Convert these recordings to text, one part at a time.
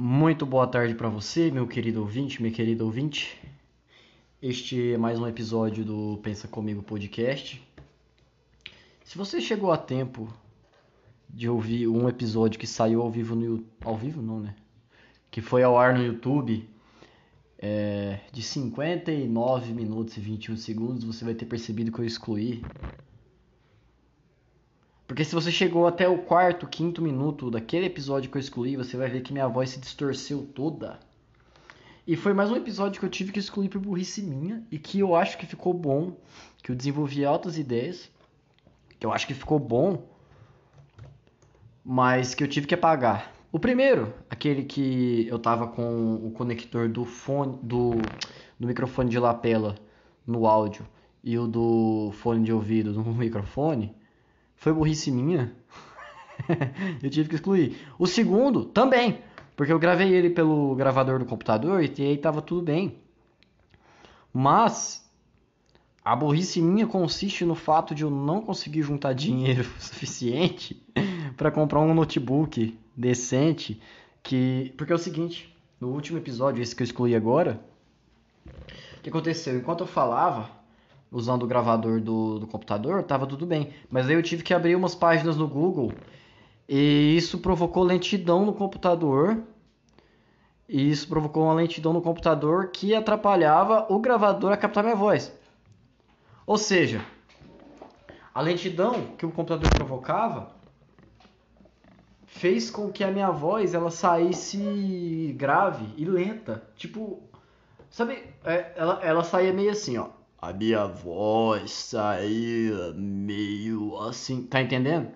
Muito boa tarde para você, meu querido ouvinte, minha querida ouvinte. Este é mais um episódio do Pensa Comigo Podcast. Se você chegou a tempo de ouvir um episódio que saiu ao vivo no ao vivo não, né? Que foi ao ar no YouTube é, de 59 minutos e 21 segundos, você vai ter percebido que eu excluí porque se você chegou até o quarto, quinto minuto daquele episódio que eu excluí, você vai ver que minha voz se distorceu toda. E foi mais um episódio que eu tive que excluir por burrice minha e que eu acho que ficou bom, que eu desenvolvi altas ideias, que eu acho que ficou bom, mas que eu tive que apagar. O primeiro, aquele que eu tava com o conector do fone do, do microfone de lapela no áudio e o do fone de ouvido no microfone, foi burrice minha. eu tive que excluir. O segundo, também. Porque eu gravei ele pelo gravador do computador e aí tava tudo bem. Mas a burrice minha consiste no fato de eu não conseguir juntar dinheiro suficiente para comprar um notebook decente que porque é o seguinte, no último episódio, esse que eu excluí agora, o que aconteceu? Enquanto eu falava, usando o gravador do, do computador, tava tudo bem. Mas aí eu tive que abrir umas páginas no Google e isso provocou lentidão no computador. E isso provocou uma lentidão no computador que atrapalhava o gravador a captar minha voz. Ou seja, a lentidão que o computador provocava fez com que a minha voz ela saísse grave e lenta. Tipo, sabe, é, ela, ela saía meio assim, ó a minha voz saía meio assim, tá entendendo?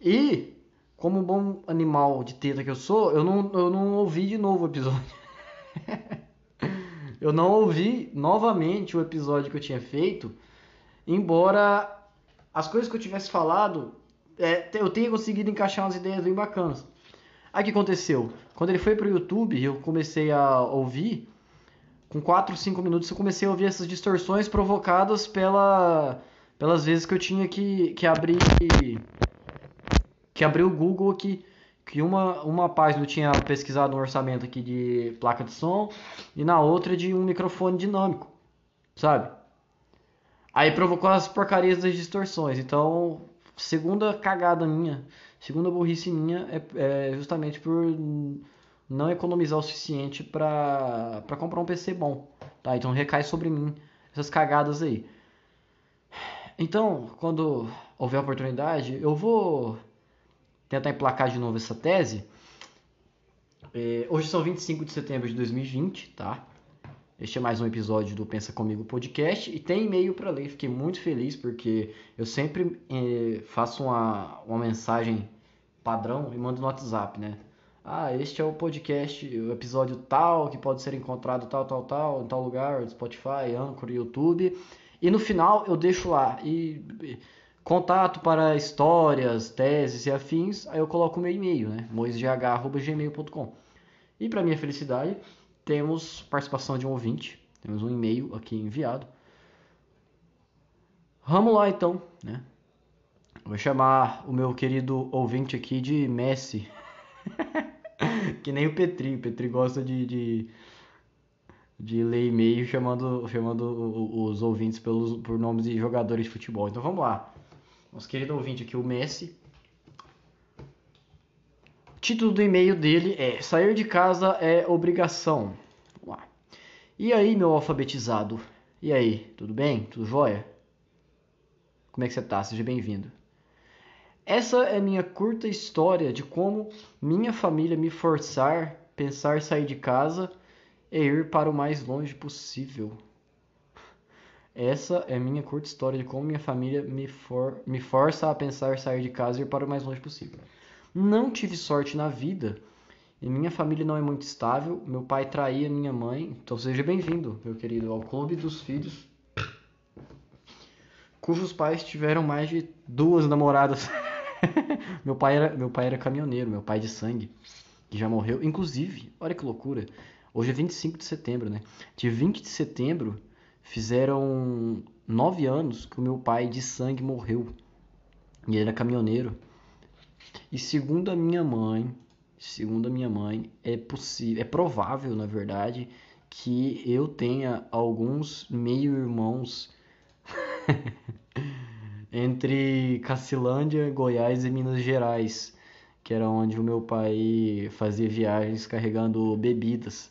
E, como bom animal de teta que eu sou, eu não, eu não ouvi de novo o episódio. eu não ouvi novamente o episódio que eu tinha feito, embora as coisas que eu tivesse falado, é, eu tenha conseguido encaixar umas ideias bem bacanas. Aí o que aconteceu? Quando ele foi pro YouTube, eu comecei a ouvir com 4, 5 minutos eu comecei a ouvir essas distorções provocadas pela, pelas vezes que eu tinha que, que abrir que abrir o Google aqui que uma, uma página eu tinha pesquisado um orçamento aqui de placa de som e na outra de um microfone dinâmico, sabe? Aí provocou as porcarias das distorções. Então, segunda cagada minha, segunda burrice minha é, é justamente por não economizar o suficiente para comprar um PC bom, tá? Então recai sobre mim essas cagadas aí. Então, quando houver oportunidade, eu vou tentar emplacar de novo essa tese. É, hoje são 25 de setembro de 2020, tá? Este é mais um episódio do Pensa Comigo Podcast e tem e-mail para ler. Fiquei muito feliz porque eu sempre é, faço uma, uma mensagem padrão e mando no WhatsApp, né? Ah, este é o podcast, o episódio tal, que pode ser encontrado tal, tal, tal, em tal lugar, Spotify, Anchor, YouTube. E no final eu deixo lá e, e contato para histórias, teses e afins, aí eu coloco o meu e-mail, né? moisgh.gmail.com. E para minha felicidade, temos participação de um ouvinte, temos um e-mail aqui enviado. Vamos lá então, né? Vou chamar o meu querido ouvinte aqui de Messi. que nem o Petri. O Petri gosta de, de, de ler e-mail chamando, chamando os ouvintes pelos, por nomes de jogadores de futebol. Então vamos lá. Nosso querido ouvinte aqui, o Messi. O título do e-mail dele é Sair de casa é obrigação. Vamos lá. E aí, meu alfabetizado? E aí, tudo bem? Tudo jóia? Como é que você tá? Seja bem-vindo. Essa é minha curta história de como minha família me forçar pensar sair de casa e ir para o mais longe possível. Essa é minha curta história de como minha família me, for, me força a pensar sair de casa e ir para o mais longe possível. Não tive sorte na vida e minha família não é muito estável. Meu pai traía minha mãe, então seja bem-vindo, meu querido, ao clube dos filhos cujos pais tiveram mais de duas namoradas. meu, pai era, meu pai era caminhoneiro, meu pai de sangue, que já morreu. Inclusive, olha que loucura. Hoje é 25 de setembro, né? De 20 de setembro fizeram nove anos que o meu pai de sangue morreu. E ele era caminhoneiro. E segundo a minha mãe, segundo a minha mãe, é possível, é provável, na verdade, que eu tenha alguns meio-irmãos entre Cacilândia, Goiás e Minas Gerais, que era onde o meu pai fazia viagens carregando bebidas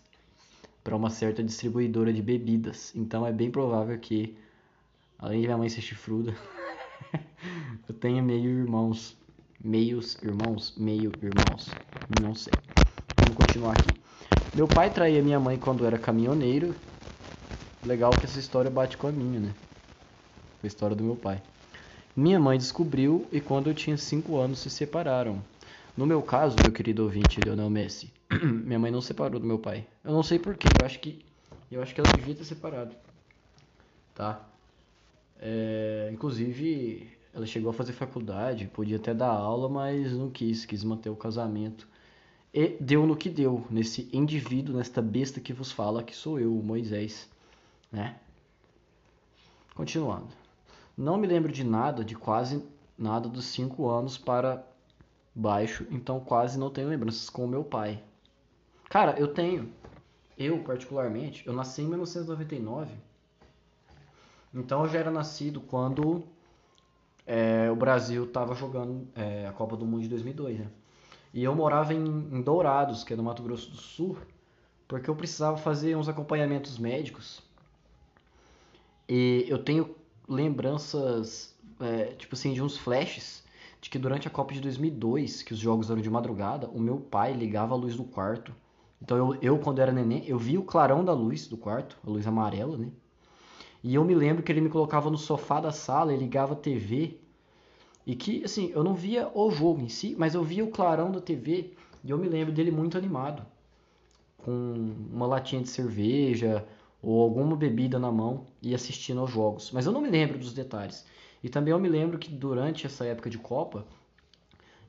para uma certa distribuidora de bebidas. Então é bem provável que, além de minha mãe ser chifruda, eu tenha meio-irmãos meios irmãos, meio irmãos, não sei. Vamos continuar aqui. Meu pai traía minha mãe quando era caminhoneiro. Legal que essa história bate com a minha, né? A história do meu pai. Minha mãe descobriu e quando eu tinha 5 anos se separaram. No meu caso, meu querido ouvinte Leonel Messi, minha mãe não separou do meu pai. Eu não sei porquê, eu acho que eu acho que ela devia ter separado. Tá? É, inclusive, ela chegou a fazer faculdade, podia até dar aula, mas não quis, quis manter o casamento. E deu no que deu, nesse indivíduo, nesta besta que vos fala, que sou eu, Moisés, né? Continuando. Não me lembro de nada, de quase nada dos cinco anos para baixo, então quase não tenho lembranças com o meu pai. Cara, eu tenho. Eu, particularmente, eu nasci em 1999. Então eu já era nascido quando é, o Brasil estava jogando é, a Copa do Mundo de 2002, né? E eu morava em, em, Dourados, que é no Mato Grosso do Sul, porque eu precisava fazer uns acompanhamentos médicos. E eu tenho lembranças, é, tipo assim, de uns flashes de que durante a Copa de 2002, que os jogos eram de madrugada, o meu pai ligava a luz do quarto. Então eu, eu quando era neném, eu via o clarão da luz do quarto, a luz amarela, né? E eu me lembro que ele me colocava no sofá da sala e ligava a TV. E que, assim, eu não via o jogo em si, mas eu via o clarão da TV e eu me lembro dele muito animado. Com uma latinha de cerveja ou alguma bebida na mão e assistindo aos jogos. Mas eu não me lembro dos detalhes. E também eu me lembro que durante essa época de Copa,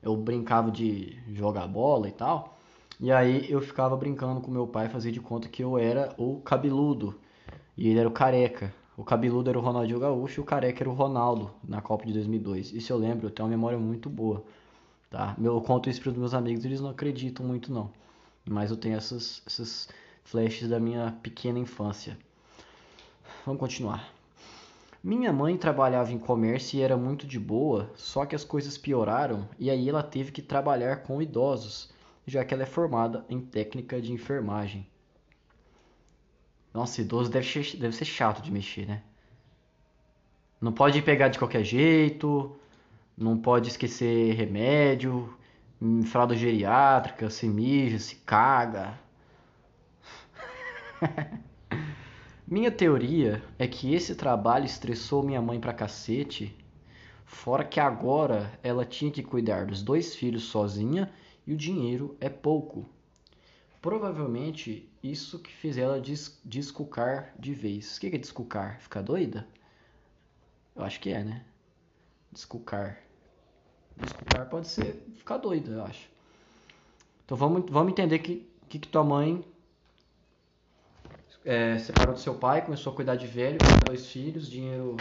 eu brincava de jogar bola e tal. E aí eu ficava brincando com meu pai, fazia de conta que eu era o cabeludo e ele era o careca. O cabeludo era o Ronaldinho Gaúcho e o careca era o Ronaldo na Copa de 2002. Isso eu lembro, eu tenho uma memória muito boa. Tá? Eu conto isso para os meus amigos, eles não acreditam muito não. Mas eu tenho essas, essas flashes da minha pequena infância. Vamos continuar. Minha mãe trabalhava em comércio e era muito de boa, só que as coisas pioraram e aí ela teve que trabalhar com idosos, já que ela é formada em técnica de enfermagem. Nossa, idoso deve ser, deve ser chato de mexer, né? Não pode pegar de qualquer jeito, não pode esquecer remédio, fralda geriátrica, se mija, se caga. minha teoria é que esse trabalho estressou minha mãe pra cacete, fora que agora ela tinha que cuidar dos dois filhos sozinha e o dinheiro é pouco. Provavelmente isso que fez ela des de vez. O que é descucar? Ficar doida? Eu acho que é, né? Descucar. Descucar pode ser ficar doida, eu acho. Então vamos, vamos entender que, que, que tua mãe é, separou do seu pai, começou a cuidar de velho, com dois filhos, dinheiro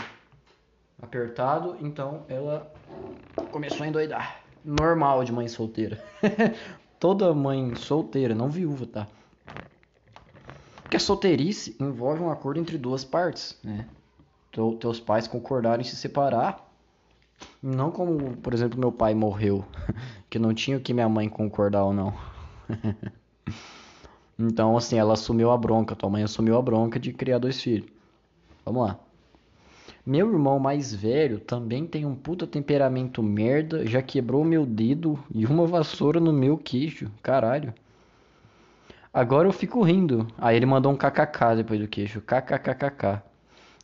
apertado, então ela começou a endoidar. Normal de mãe solteira. toda mãe solteira, não viúva, tá? Porque a solteirice envolve um acordo entre duas partes, né? Teu, teus pais concordarem em se separar. Não como, por exemplo, meu pai morreu, que não tinha o que minha mãe concordar ou não. então, assim, ela assumiu a bronca, tua mãe assumiu a bronca de criar dois filhos. Vamos lá. Meu irmão mais velho também tem um puta temperamento merda, já quebrou meu dedo e uma vassoura no meu queixo. Caralho. Agora eu fico rindo. Aí ele mandou um kkk depois do queixo. Kkkkk.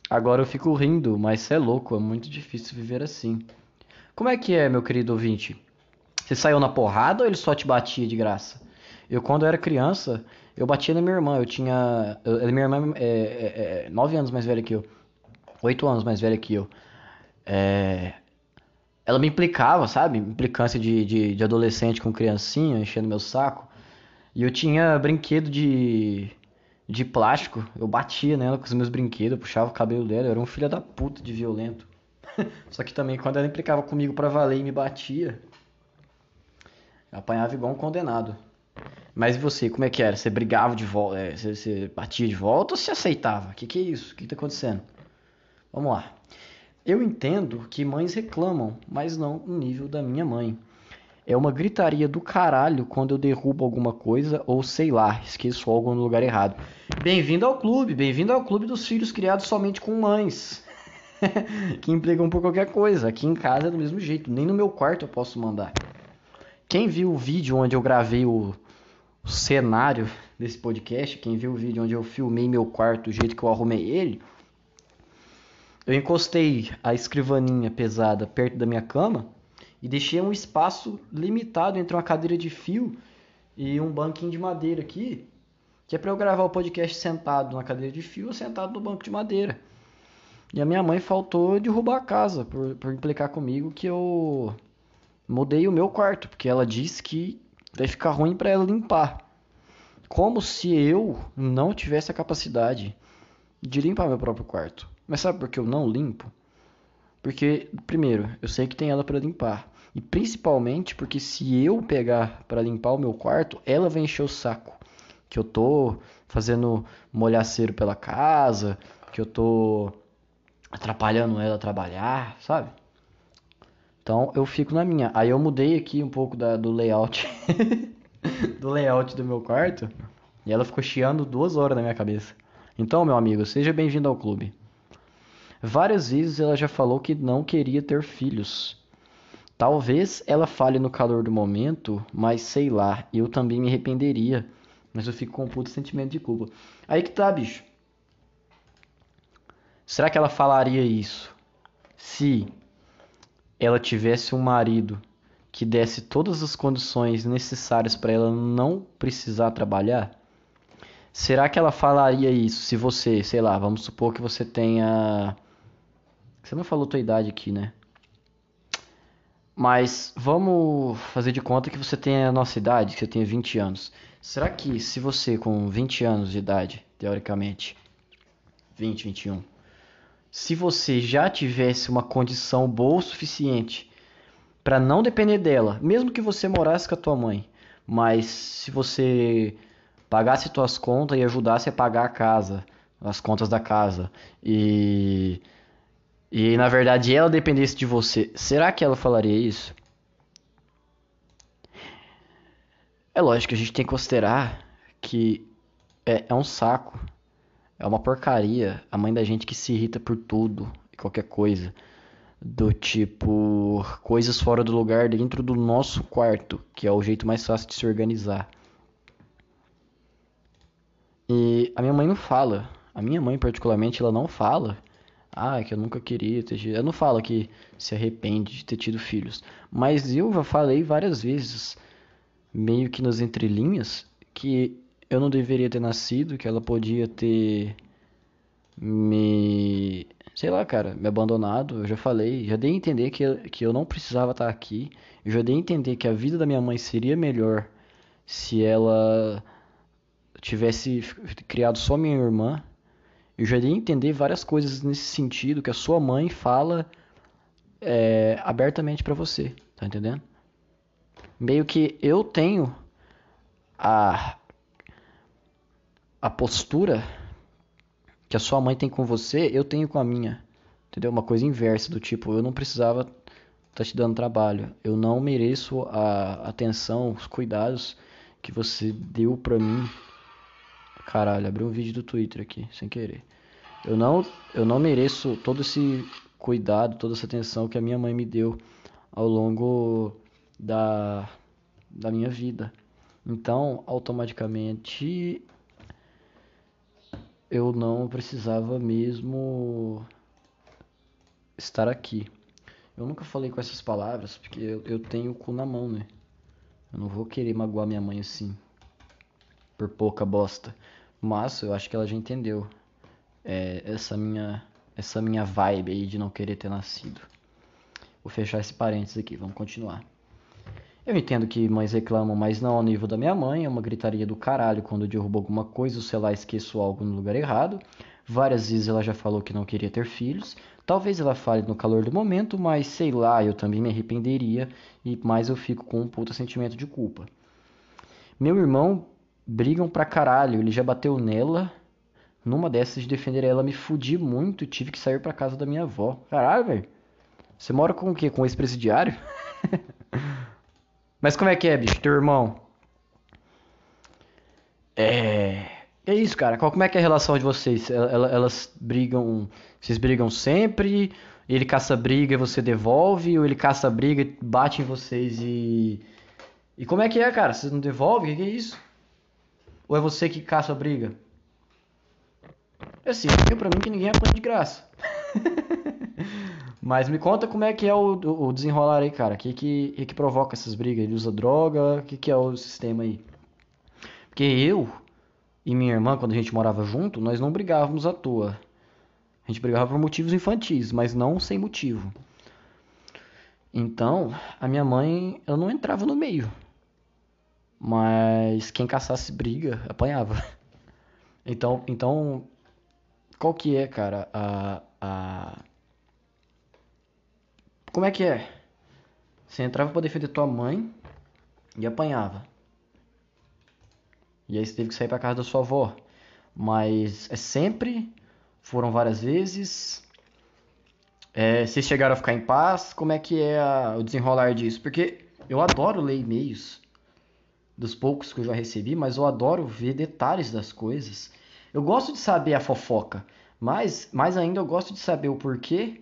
Agora eu fico rindo, mas cê é louco, é muito difícil viver assim. Como é que é, meu querido ouvinte? Você saiu na porrada ou ele só te batia de graça? Eu, quando era criança, eu batia na minha irmã. Eu tinha. Eu, minha irmã é, é, é, nove anos mais velha que eu oito anos mais velha que eu. É... Ela me implicava, sabe? Implicância de, de, de adolescente com criancinha, enchendo meu saco. E eu tinha brinquedo de, de plástico. Eu batia nela com os meus brinquedos, puxava o cabelo dela. Eu era um filho da puta de violento. Só que também quando ela implicava comigo pra valer e me batia, eu apanhava igual um condenado. Mas você, como é que era? Você brigava de volta? É, você, você, batia de volta ou você aceitava? O que, que é isso? O que, que tá acontecendo? Vamos lá. Eu entendo que mães reclamam, mas não o nível da minha mãe. É uma gritaria do caralho quando eu derrubo alguma coisa ou sei lá, esqueço algo no lugar errado. Bem-vindo ao clube, bem-vindo ao clube dos filhos criados somente com mães. que implicam por qualquer coisa. Aqui em casa é do mesmo jeito, nem no meu quarto eu posso mandar. Quem viu o vídeo onde eu gravei o, o cenário desse podcast, quem viu o vídeo onde eu filmei meu quarto, o jeito que eu arrumei ele, eu encostei a escrivaninha pesada perto da minha cama e deixei um espaço limitado entre uma cadeira de fio e um banquinho de madeira aqui, que é para eu gravar o podcast sentado na cadeira de fio ou sentado no banco de madeira. E a minha mãe faltou derrubar a casa por, por implicar comigo que eu mudei o meu quarto, porque ela disse que vai ficar ruim para ela limpar. Como se eu não tivesse a capacidade de limpar meu próprio quarto. Mas sabe por que eu não limpo? Porque, primeiro, eu sei que tem ela para limpar. E principalmente porque se eu pegar para limpar o meu quarto, ela vai encher o saco. Que eu tô fazendo molhaceiro pela casa, que eu tô atrapalhando ela a trabalhar, sabe? Então eu fico na minha. Aí eu mudei aqui um pouco da, do layout do layout do meu quarto e ela ficou chiando duas horas na minha cabeça. Então, meu amigo, seja bem-vindo ao clube. Várias vezes ela já falou que não queria ter filhos. Talvez ela fale no calor do momento, mas sei lá, eu também me arrependeria. Mas eu fico com um puto sentimento de culpa. Aí que tá, bicho. Será que ela falaria isso se ela tivesse um marido que desse todas as condições necessárias para ela não precisar trabalhar? Será que ela falaria isso se você, sei lá, vamos supor que você tenha. Você não falou tua idade aqui, né? Mas vamos fazer de conta que você tenha a nossa idade, que você tenha 20 anos. Será que se você com 20 anos de idade, teoricamente, 20, 21, se você já tivesse uma condição boa o suficiente para não depender dela, mesmo que você morasse com a tua mãe, mas se você pagasse tuas contas e ajudasse a pagar a casa, as contas da casa, e e na verdade ela dependesse de você, será que ela falaria isso? É lógico a gente tem que considerar que é, é um saco é uma porcaria. A mãe da gente que se irrita por tudo e qualquer coisa. Do tipo, coisas fora do lugar dentro do nosso quarto, que é o jeito mais fácil de se organizar. E a minha mãe não fala. A minha mãe, particularmente, ela não fala. Ah, que eu nunca queria ter. Eu não falo que se arrepende de ter tido filhos. Mas eu já falei várias vezes, meio que nas entrelinhas, que eu não deveria ter nascido, que ela podia ter me, sei lá, cara, me abandonado. Eu já falei, já dei a entender que, que eu não precisava estar aqui. Eu já dei a entender que a vida da minha mãe seria melhor se ela tivesse criado só minha irmã. Eu já dei a entender várias coisas nesse sentido que a sua mãe fala é, abertamente para você, tá entendendo? Meio que eu tenho a a postura que a sua mãe tem com você, eu tenho com a minha. Entendeu? Uma coisa inversa, do tipo, eu não precisava estar tá te dando trabalho. Eu não mereço a atenção, os cuidados que você deu pra mim. Caralho, abri um vídeo do Twitter aqui, sem querer. Eu não, eu não mereço todo esse cuidado, toda essa atenção que a minha mãe me deu ao longo da, da minha vida. Então, automaticamente eu não precisava mesmo estar aqui. Eu nunca falei com essas palavras porque eu, eu tenho o cu na mão, né? Eu não vou querer magoar minha mãe assim. Por pouca bosta. Mas eu acho que ela já entendeu é, essa minha essa minha vibe aí de não querer ter nascido. Vou fechar esse parênteses aqui, vamos continuar. Eu entendo que mães reclamam, mas não ao nível da minha mãe. É uma gritaria do caralho quando eu derrubo alguma coisa ou sei lá, esqueço algo no lugar errado. Várias vezes ela já falou que não queria ter filhos. Talvez ela fale no calor do momento, mas sei lá, eu também me arrependeria e mais eu fico com um puta sentimento de culpa. Meu irmão brigam pra caralho. Ele já bateu nela. Numa dessas de defender ela, me fudi muito. Tive que sair pra casa da minha avó. Caralho, velho. Você mora com o quê? Com o ex-presidiário? Mas como é que é, bicho? Teu irmão? É. É isso, cara. Qual, como é que é a relação de vocês? Elas, elas brigam. Vocês brigam sempre? Ele caça briga e você devolve? Ou ele caça briga e bate em vocês e. E como é que é, cara? Você não devolve? O que, que é isso? Ou é você que caça briga? É assim, pra mim que ninguém aprende de graça. Mas me conta como é que é o, o desenrolar aí, cara. O que, que, que provoca essas brigas? Ele usa droga? O que, que é o sistema aí? Porque eu e minha irmã, quando a gente morava junto, nós não brigávamos à toa. A gente brigava por motivos infantis, mas não sem motivo. Então, a minha mãe, ela não entrava no meio. Mas quem caçasse briga, apanhava. Então, então qual que é, cara, a, a como é que é? Você entrava para defender tua mãe e apanhava. E aí você teve que sair para casa da sua avó. Mas é sempre, foram várias vezes. É, vocês chegaram a ficar em paz? Como é que é a, o desenrolar disso? Porque eu adoro ler e-mails dos poucos que eu já recebi, mas eu adoro ver detalhes das coisas. Eu gosto de saber a fofoca, mas mais ainda eu gosto de saber o porquê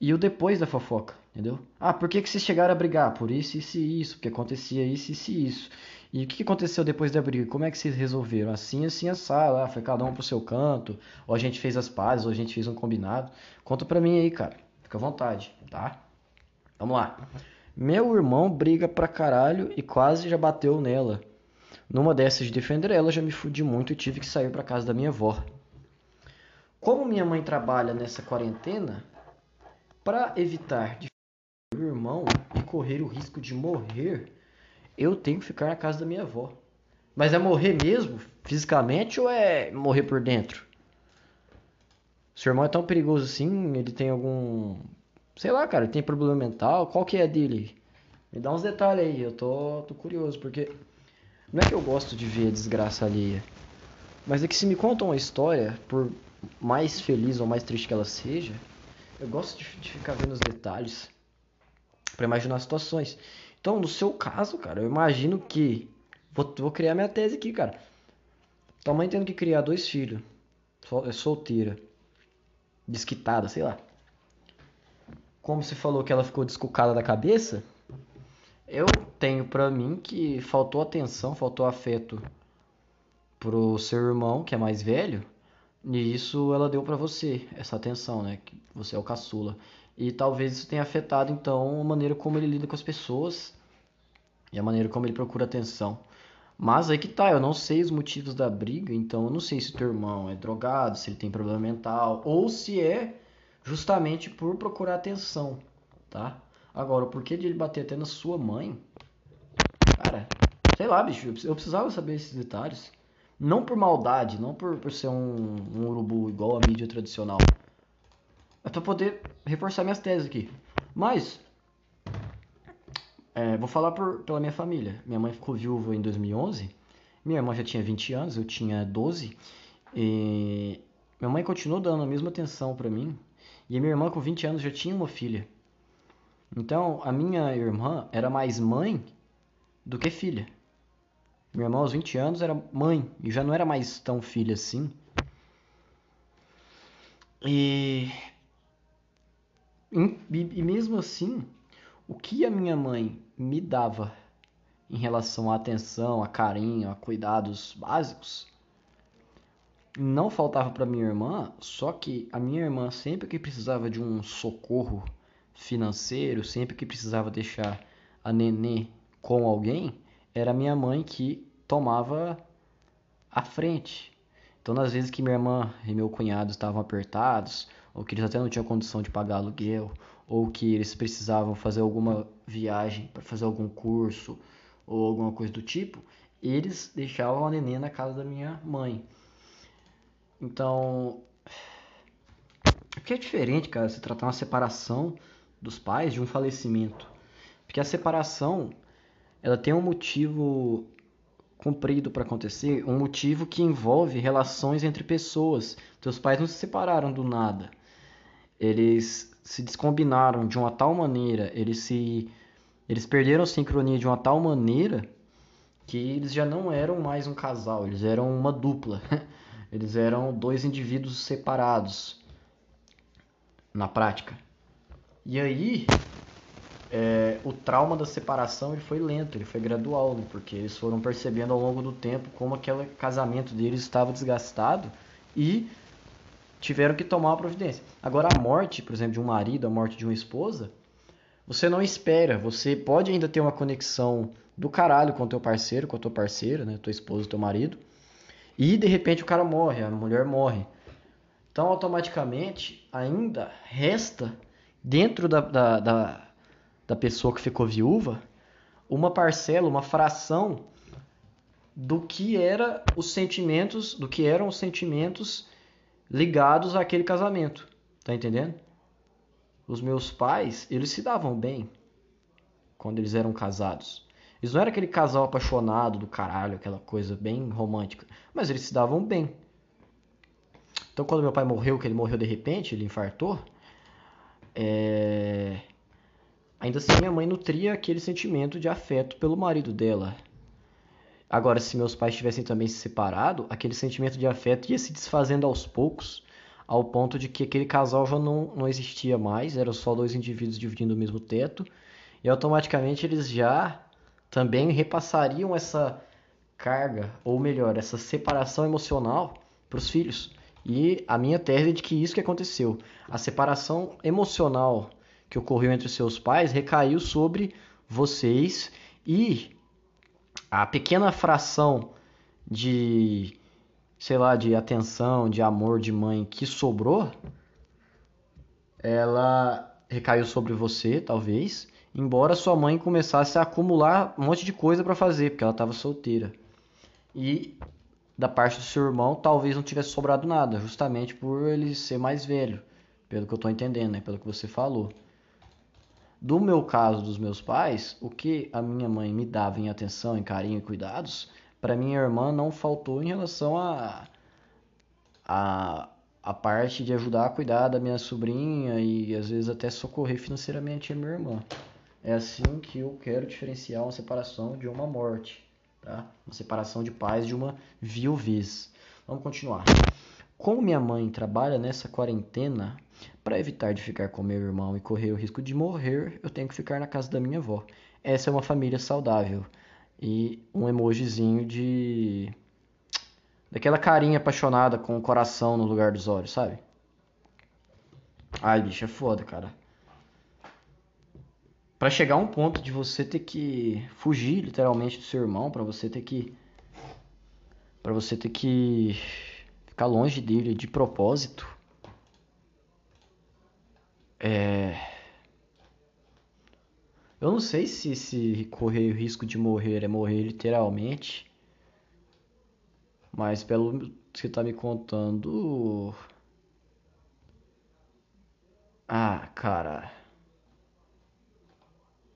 e o depois da fofoca, entendeu? Ah, por que, que vocês chegaram a brigar? Por isso, isso e isso, porque acontecia isso, isso e isso. E o que aconteceu depois da briga? Como é que vocês resolveram? Assim, assim, assado, ah, foi cada um pro seu canto, ou a gente fez as pazes, ou a gente fez um combinado. Conta pra mim aí, cara. Fica à vontade, tá? Vamos lá. Meu irmão briga pra caralho e quase já bateu nela. Numa dessas de defender ela, já me fudi muito e tive que sair pra casa da minha avó. Como minha mãe trabalha nessa quarentena, para evitar de meu irmão e correr o risco de morrer, eu tenho que ficar na casa da minha avó. Mas é morrer mesmo, fisicamente, ou é morrer por dentro? Seu irmão é tão perigoso assim? Ele tem algum. Sei lá, cara, ele tem problema mental? Qual que é dele? Me dá uns detalhes aí, eu tô, tô curioso, porque. Não é que eu gosto de ver a desgraça alheia. Mas é que se me contam uma história, por mais feliz ou mais triste que ela seja, eu gosto de, de ficar vendo os detalhes para imaginar situações. Então, no seu caso, cara, eu imagino que. Vou, vou criar minha tese aqui, cara. Tua mãe tendo que criar dois filhos. É solteira. Desquitada, sei lá. Como você falou que ela ficou descucada da cabeça, eu tenho pra mim que faltou atenção, faltou afeto pro seu irmão, que é mais velho, e isso ela deu para você, essa atenção, né? Que você é o caçula. E talvez isso tenha afetado então a maneira como ele lida com as pessoas e a maneira como ele procura atenção. Mas aí que tá, eu não sei os motivos da briga, então eu não sei se teu irmão é drogado, se ele tem problema mental, ou se é justamente por procurar atenção, tá? Agora, o porquê de ele bater até na sua mãe? Cara, sei lá, bicho, eu precisava saber esses detalhes. Não por maldade, não por, por ser um, um urubu igual a mídia tradicional. É pra poder reforçar minhas teses aqui. Mas, é, vou falar por, pela minha família. Minha mãe ficou viúva em 2011. Minha irmã já tinha 20 anos, eu tinha 12. E minha mãe continuou dando a mesma atenção para mim. E a minha irmã com 20 anos já tinha uma filha. Então, a minha irmã era mais mãe do que filha. Minha irmã aos 20 anos era mãe e já não era mais tão filha assim. E, e, e mesmo assim, o que a minha mãe me dava em relação à atenção, a carinho, a cuidados básicos, não faltava para minha irmã, só que a minha irmã sempre que precisava de um socorro financeiro, sempre que precisava deixar a nenê com alguém, era minha mãe que tomava a frente. Então, nas vezes que minha irmã e meu cunhado estavam apertados, ou que eles até não tinham condição de pagar aluguel, ou que eles precisavam fazer alguma viagem para fazer algum curso ou alguma coisa do tipo, eles deixavam a neném na casa da minha mãe. Então, o que é diferente, cara, se tratar uma separação dos pais de um falecimento. Porque a separação, ela tem um motivo cumprido para acontecer, um motivo que envolve relações entre pessoas. Teus pais não se separaram do nada. Eles se descombinaram de uma tal maneira, eles se eles perderam a sincronia de uma tal maneira que eles já não eram mais um casal, eles eram uma dupla. Eles eram dois indivíduos separados na prática. E aí, é, o trauma da separação ele foi lento, ele foi gradual, né? porque eles foram percebendo ao longo do tempo como aquele casamento deles estava desgastado e tiveram que tomar uma providência. Agora, a morte, por exemplo, de um marido, a morte de uma esposa, você não espera, você pode ainda ter uma conexão do caralho com o teu parceiro, com a tua parceira, né, tua esposa, teu marido, e de repente o cara morre, a mulher morre. Então, automaticamente, ainda resta dentro da, da, da da pessoa que ficou viúva uma parcela, uma fração do que era os sentimentos, do que eram os sentimentos ligados àquele casamento. Tá entendendo? Os meus pais, eles se davam bem quando eles eram casados. Eles não eram aquele casal apaixonado do caralho, aquela coisa bem romântica, mas eles se davam bem. Então, quando meu pai morreu, que ele morreu de repente, ele infartou, é... Ainda assim, minha mãe nutria aquele sentimento de afeto pelo marido dela. Agora, se meus pais tivessem também se separado, aquele sentimento de afeto ia se desfazendo aos poucos, ao ponto de que aquele casal já não, não existia mais, eram só dois indivíduos dividindo o mesmo teto, e automaticamente eles já também repassariam essa carga, ou melhor, essa separação emocional para os filhos. E a minha tese é de que isso que aconteceu. A separação emocional que ocorreu entre seus pais recaiu sobre vocês e a pequena fração de, sei lá, de atenção, de amor de mãe que sobrou, ela recaiu sobre você, talvez, embora sua mãe começasse a acumular um monte de coisa para fazer, porque ela estava solteira. E da parte do seu irmão, talvez não tivesse sobrado nada, justamente por ele ser mais velho, pelo que eu estou entendendo, né? pelo que você falou. Do meu caso, dos meus pais, o que a minha mãe me dava em atenção, em carinho e cuidados, para minha irmã não faltou em relação a, a a parte de ajudar a cuidar da minha sobrinha e às vezes até socorrer financeiramente a minha irmã. É assim que eu quero diferenciar uma separação de uma morte, tá? Uma separação de pais de uma viuvez. Vamos continuar. Como minha mãe trabalha nessa quarentena, para evitar de ficar com meu irmão e correr o risco de morrer, eu tenho que ficar na casa da minha avó. Essa é uma família saudável. E um emojizinho de. Daquela carinha apaixonada com o coração no lugar dos olhos, sabe? Ai, bicho, é foda, cara. Pra chegar a um ponto de você ter que fugir literalmente do seu irmão, para você ter que. para você ter que ficar longe dele de propósito. É... Eu não sei se, se correr o risco de morrer é morrer literalmente. Mas pelo que você tá me contando. Ah, cara.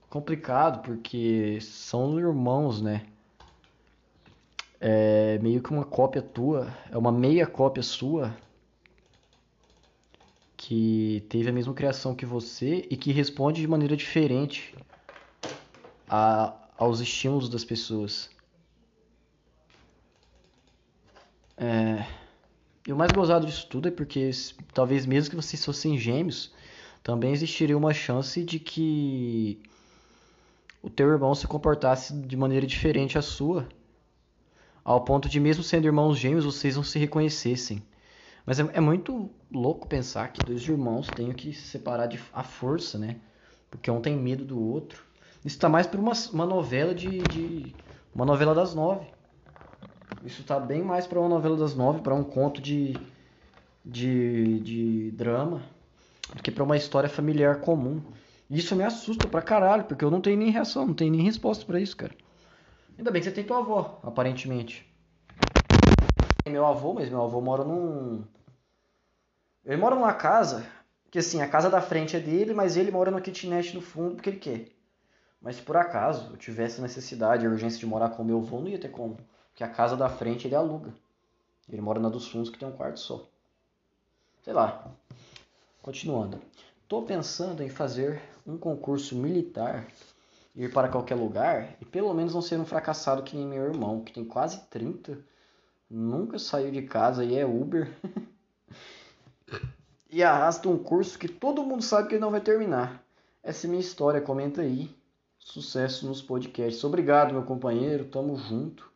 Complicado porque são irmãos, né? É meio que uma cópia tua. É uma meia cópia sua que teve a mesma criação que você e que responde de maneira diferente a, aos estímulos das pessoas. É, e o mais gozado disso tudo é porque talvez mesmo que vocês fossem gêmeos, também existiria uma chance de que o teu irmão se comportasse de maneira diferente à sua, ao ponto de mesmo sendo irmãos gêmeos vocês não se reconhecessem. Mas é, é, muito louco pensar que dois irmãos tenham que se separar de à força, né? Porque um tem medo do outro. Isso tá mais pra uma, uma novela de, de, Uma novela das nove. Isso tá bem mais pra uma novela das nove, para um conto de, de, de drama, do que pra uma história familiar comum. Isso me assusta pra caralho, porque eu não tenho nem reação, não tenho nem resposta para isso, cara. Ainda bem que você tem tua avó, aparentemente. Meu avô, mas meu avô mora num, ele mora numa casa que assim, a casa da frente é dele, mas ele mora no kitnet no fundo porque ele quer. Mas se por acaso eu tivesse necessidade, a urgência de morar com meu avô, não ia ter como. que a casa da frente ele aluga. Ele mora na dos fundos que tem um quarto só. Sei lá. Continuando. Tô pensando em fazer um concurso militar, ir para qualquer lugar e pelo menos não ser um fracassado que nem meu irmão, que tem quase 30, nunca saiu de casa e é Uber. e arrasta um curso que todo mundo sabe que não vai terminar. Essa é minha história, comenta aí. Sucesso nos podcasts. Obrigado, meu companheiro, tamo junto.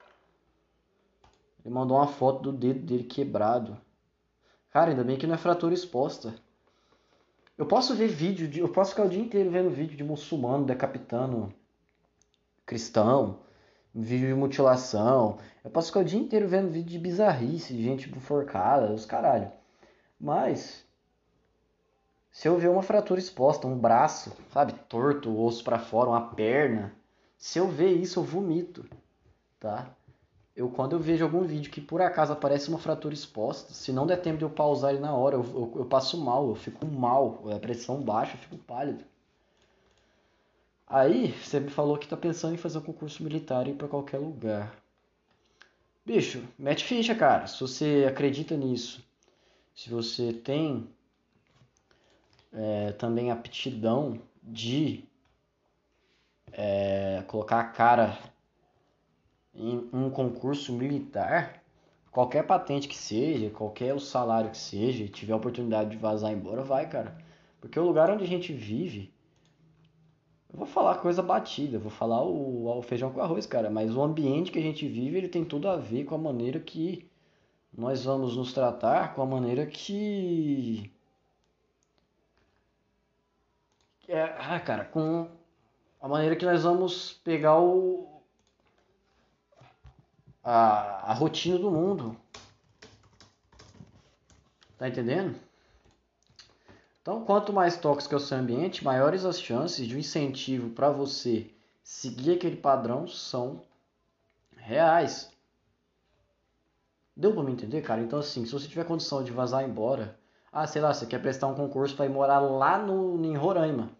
Ele mandou uma foto do dedo dele quebrado. Cara, ainda bem que não é fratura exposta. Eu posso ver vídeo, de, eu posso ficar o dia inteiro vendo vídeo de muçulmano decapitando cristão, vídeo de mutilação. Eu posso ficar o dia inteiro vendo vídeo de bizarrice, de gente enforcada, os caralho. Mas se eu ver uma fratura exposta, um braço, sabe, torto, o osso para fora, uma perna, se eu ver isso eu vomito, tá? eu quando eu vejo algum vídeo que por acaso aparece uma fratura exposta, se não der tempo de eu pausar ele na hora, eu, eu, eu passo mal, eu fico mal, a pressão baixa, eu fico pálido. Aí, você me falou que tá pensando em fazer um concurso militar e ir pra qualquer lugar. Bicho, mete ficha, cara. Se você acredita nisso, se você tem é, também aptidão de é, colocar a cara em um concurso militar, qualquer patente que seja, qualquer salário que seja, tiver a oportunidade de vazar embora, vai, cara. Porque o lugar onde a gente vive, eu vou falar coisa batida, vou falar o, o feijão com arroz, cara, mas o ambiente que a gente vive, ele tem tudo a ver com a maneira que nós vamos nos tratar, com a maneira que é, ah, cara, com a maneira que nós vamos pegar o, a, a rotina do mundo. Tá entendendo? Então, quanto mais tóxico é o seu ambiente, maiores as chances de um incentivo para você seguir aquele padrão são reais. Deu para me entender, cara? Então, assim, se você tiver condição de vazar embora, ah, sei lá, você quer prestar um concurso para ir morar lá no, em Roraima.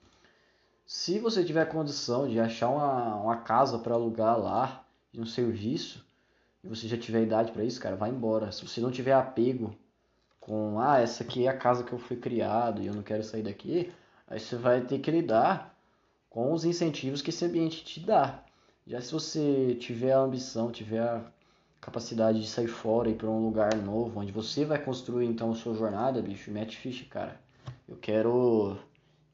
Se você tiver condição de achar uma, uma casa para alugar lá, de um serviço, e você já tiver idade para isso, cara, vai embora. Se você não tiver apego com, ah, essa aqui é a casa que eu fui criado e eu não quero sair daqui, aí você vai ter que lidar com os incentivos que esse ambiente te dá. Já se você tiver a ambição, tiver a capacidade de sair fora e para um lugar novo, onde você vai construir então a sua jornada, bicho, mete ficha, cara. Eu quero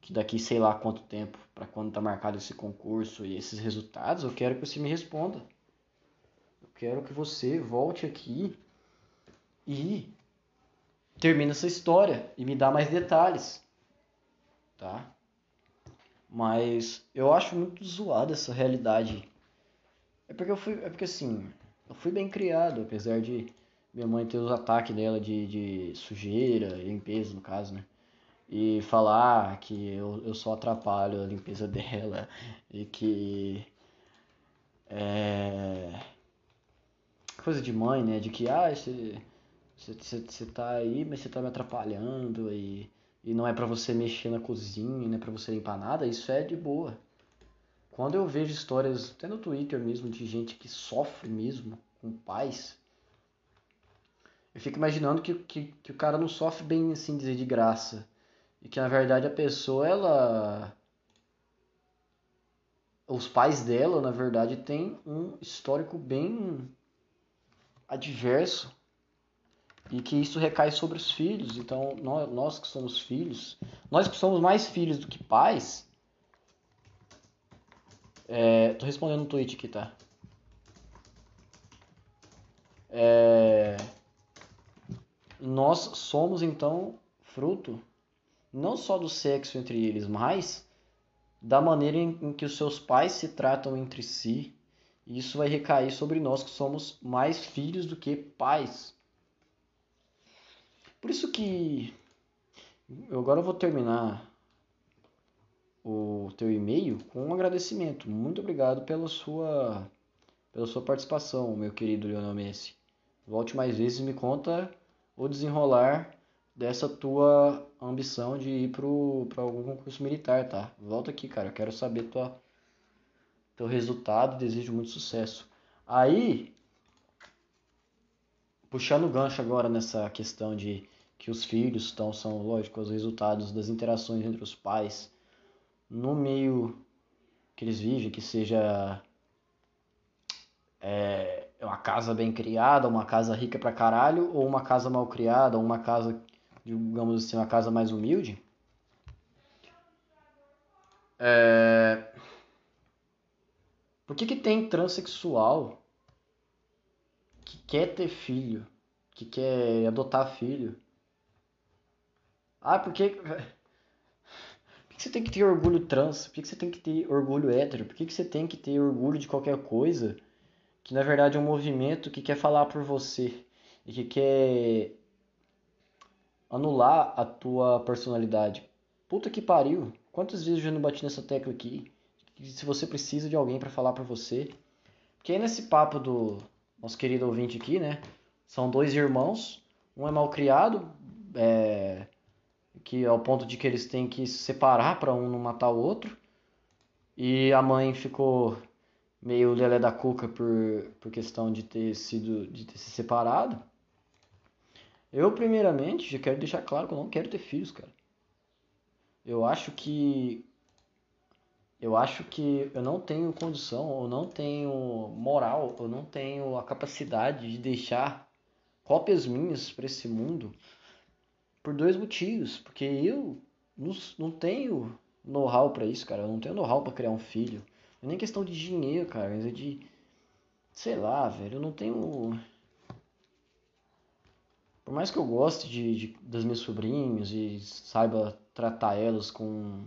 que daqui sei lá quanto tempo, para quando tá marcado esse concurso e esses resultados, eu quero que você me responda. Quero que você volte aqui e termine essa história e me dá mais detalhes, tá? Mas eu acho muito zoada essa realidade. É porque eu fui, é porque assim, eu fui bem criado, apesar de minha mãe ter os ataques dela de, de sujeira, limpeza no caso, né? E falar que eu, eu só atrapalho a limpeza dela e que é, coisa de mãe, né? De que, ah, você, você, você tá aí, mas você tá me atrapalhando e, e não é para você mexer na cozinha, não é pra você limpar nada, isso é de boa. Quando eu vejo histórias, até no Twitter mesmo, de gente que sofre mesmo com pais, eu fico imaginando que, que, que o cara não sofre bem, assim dizer, de graça. E que na verdade a pessoa, ela os pais dela, na verdade, têm um histórico bem adverso e que isso recai sobre os filhos. Então, nós, nós que somos filhos, nós que somos mais filhos do que pais. É, tô respondendo no tweet aqui, tá? É, nós somos então fruto não só do sexo entre eles, mas da maneira em, em que os seus pais se tratam entre si, e isso vai recair sobre nós que somos mais filhos do que pais. Por isso que eu agora vou terminar o teu e-mail com um agradecimento. Muito obrigado pela sua pela sua participação, meu querido Lionel Messi. Volte mais vezes e me conta o desenrolar dessa tua ambição de ir para algum concurso militar, tá? Volta aqui, cara. Eu quero saber tua teu resultado, desejo muito sucesso. Aí, puxando o gancho agora nessa questão de que os filhos estão, são, lógico, os resultados das interações entre os pais no meio que eles vivem, que seja é, uma casa bem criada, uma casa rica pra caralho, ou uma casa mal criada, ou uma casa, digamos assim, uma casa mais humilde. É... Por que, que tem transexual que quer ter filho, que quer adotar filho? Ah, porque. Que você tem que ter orgulho trans? Por que você tem que ter orgulho hétero? Por que você tem que ter orgulho de qualquer coisa que na verdade é um movimento que quer falar por você e que quer anular a tua personalidade? Puta que pariu! Quantas vezes eu já não bati nessa tecla aqui? Se você precisa de alguém para falar por você. Porque aí nesse papo do nosso querido ouvinte aqui, né? São dois irmãos, um é mal criado, é que ao ponto de que eles têm que se separar para um não matar o outro. E a mãe ficou meio lelé da cuca por, por questão de ter sido de ter se separado. Eu primeiramente já quero deixar claro que eu não quero ter filhos, cara. Eu acho que eu acho que eu não tenho condição, eu não tenho moral, eu não tenho a capacidade de deixar cópias minhas para esse mundo por dois motivos. Porque eu não, não tenho know-how para isso, cara. Eu não tenho know-how para criar um filho. Não é nem questão de dinheiro, cara. Mas é de. Sei lá, velho. Eu não tenho. Por mais que eu goste de, de, minhas sobrinhas e saiba tratar elas com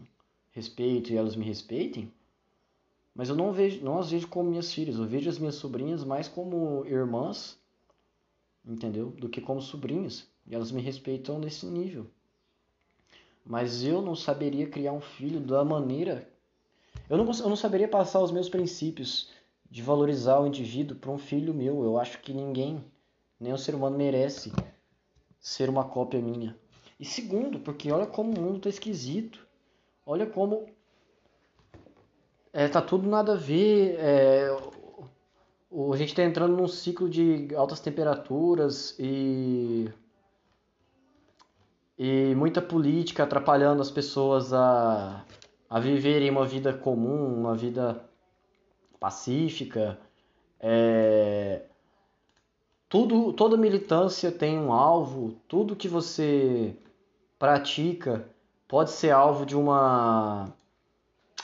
respeito e elas me respeitem, mas eu não vejo, não as vejo como minhas filhas. Eu vejo as minhas sobrinhas mais como irmãs, entendeu? Do que como sobrinhas. E elas me respeitam nesse nível. Mas eu não saberia criar um filho da maneira. Eu não, eu não saberia passar os meus princípios de valorizar o indivíduo para um filho meu. Eu acho que ninguém, nem o ser humano, merece ser uma cópia minha. E segundo, porque olha como o mundo tá esquisito. Olha como. É, tá tudo nada a ver. É, a gente está entrando num ciclo de altas temperaturas e e muita política atrapalhando as pessoas a, a viverem uma vida comum, uma vida pacífica. É, tudo, toda militância tem um alvo, tudo que você pratica pode ser alvo de uma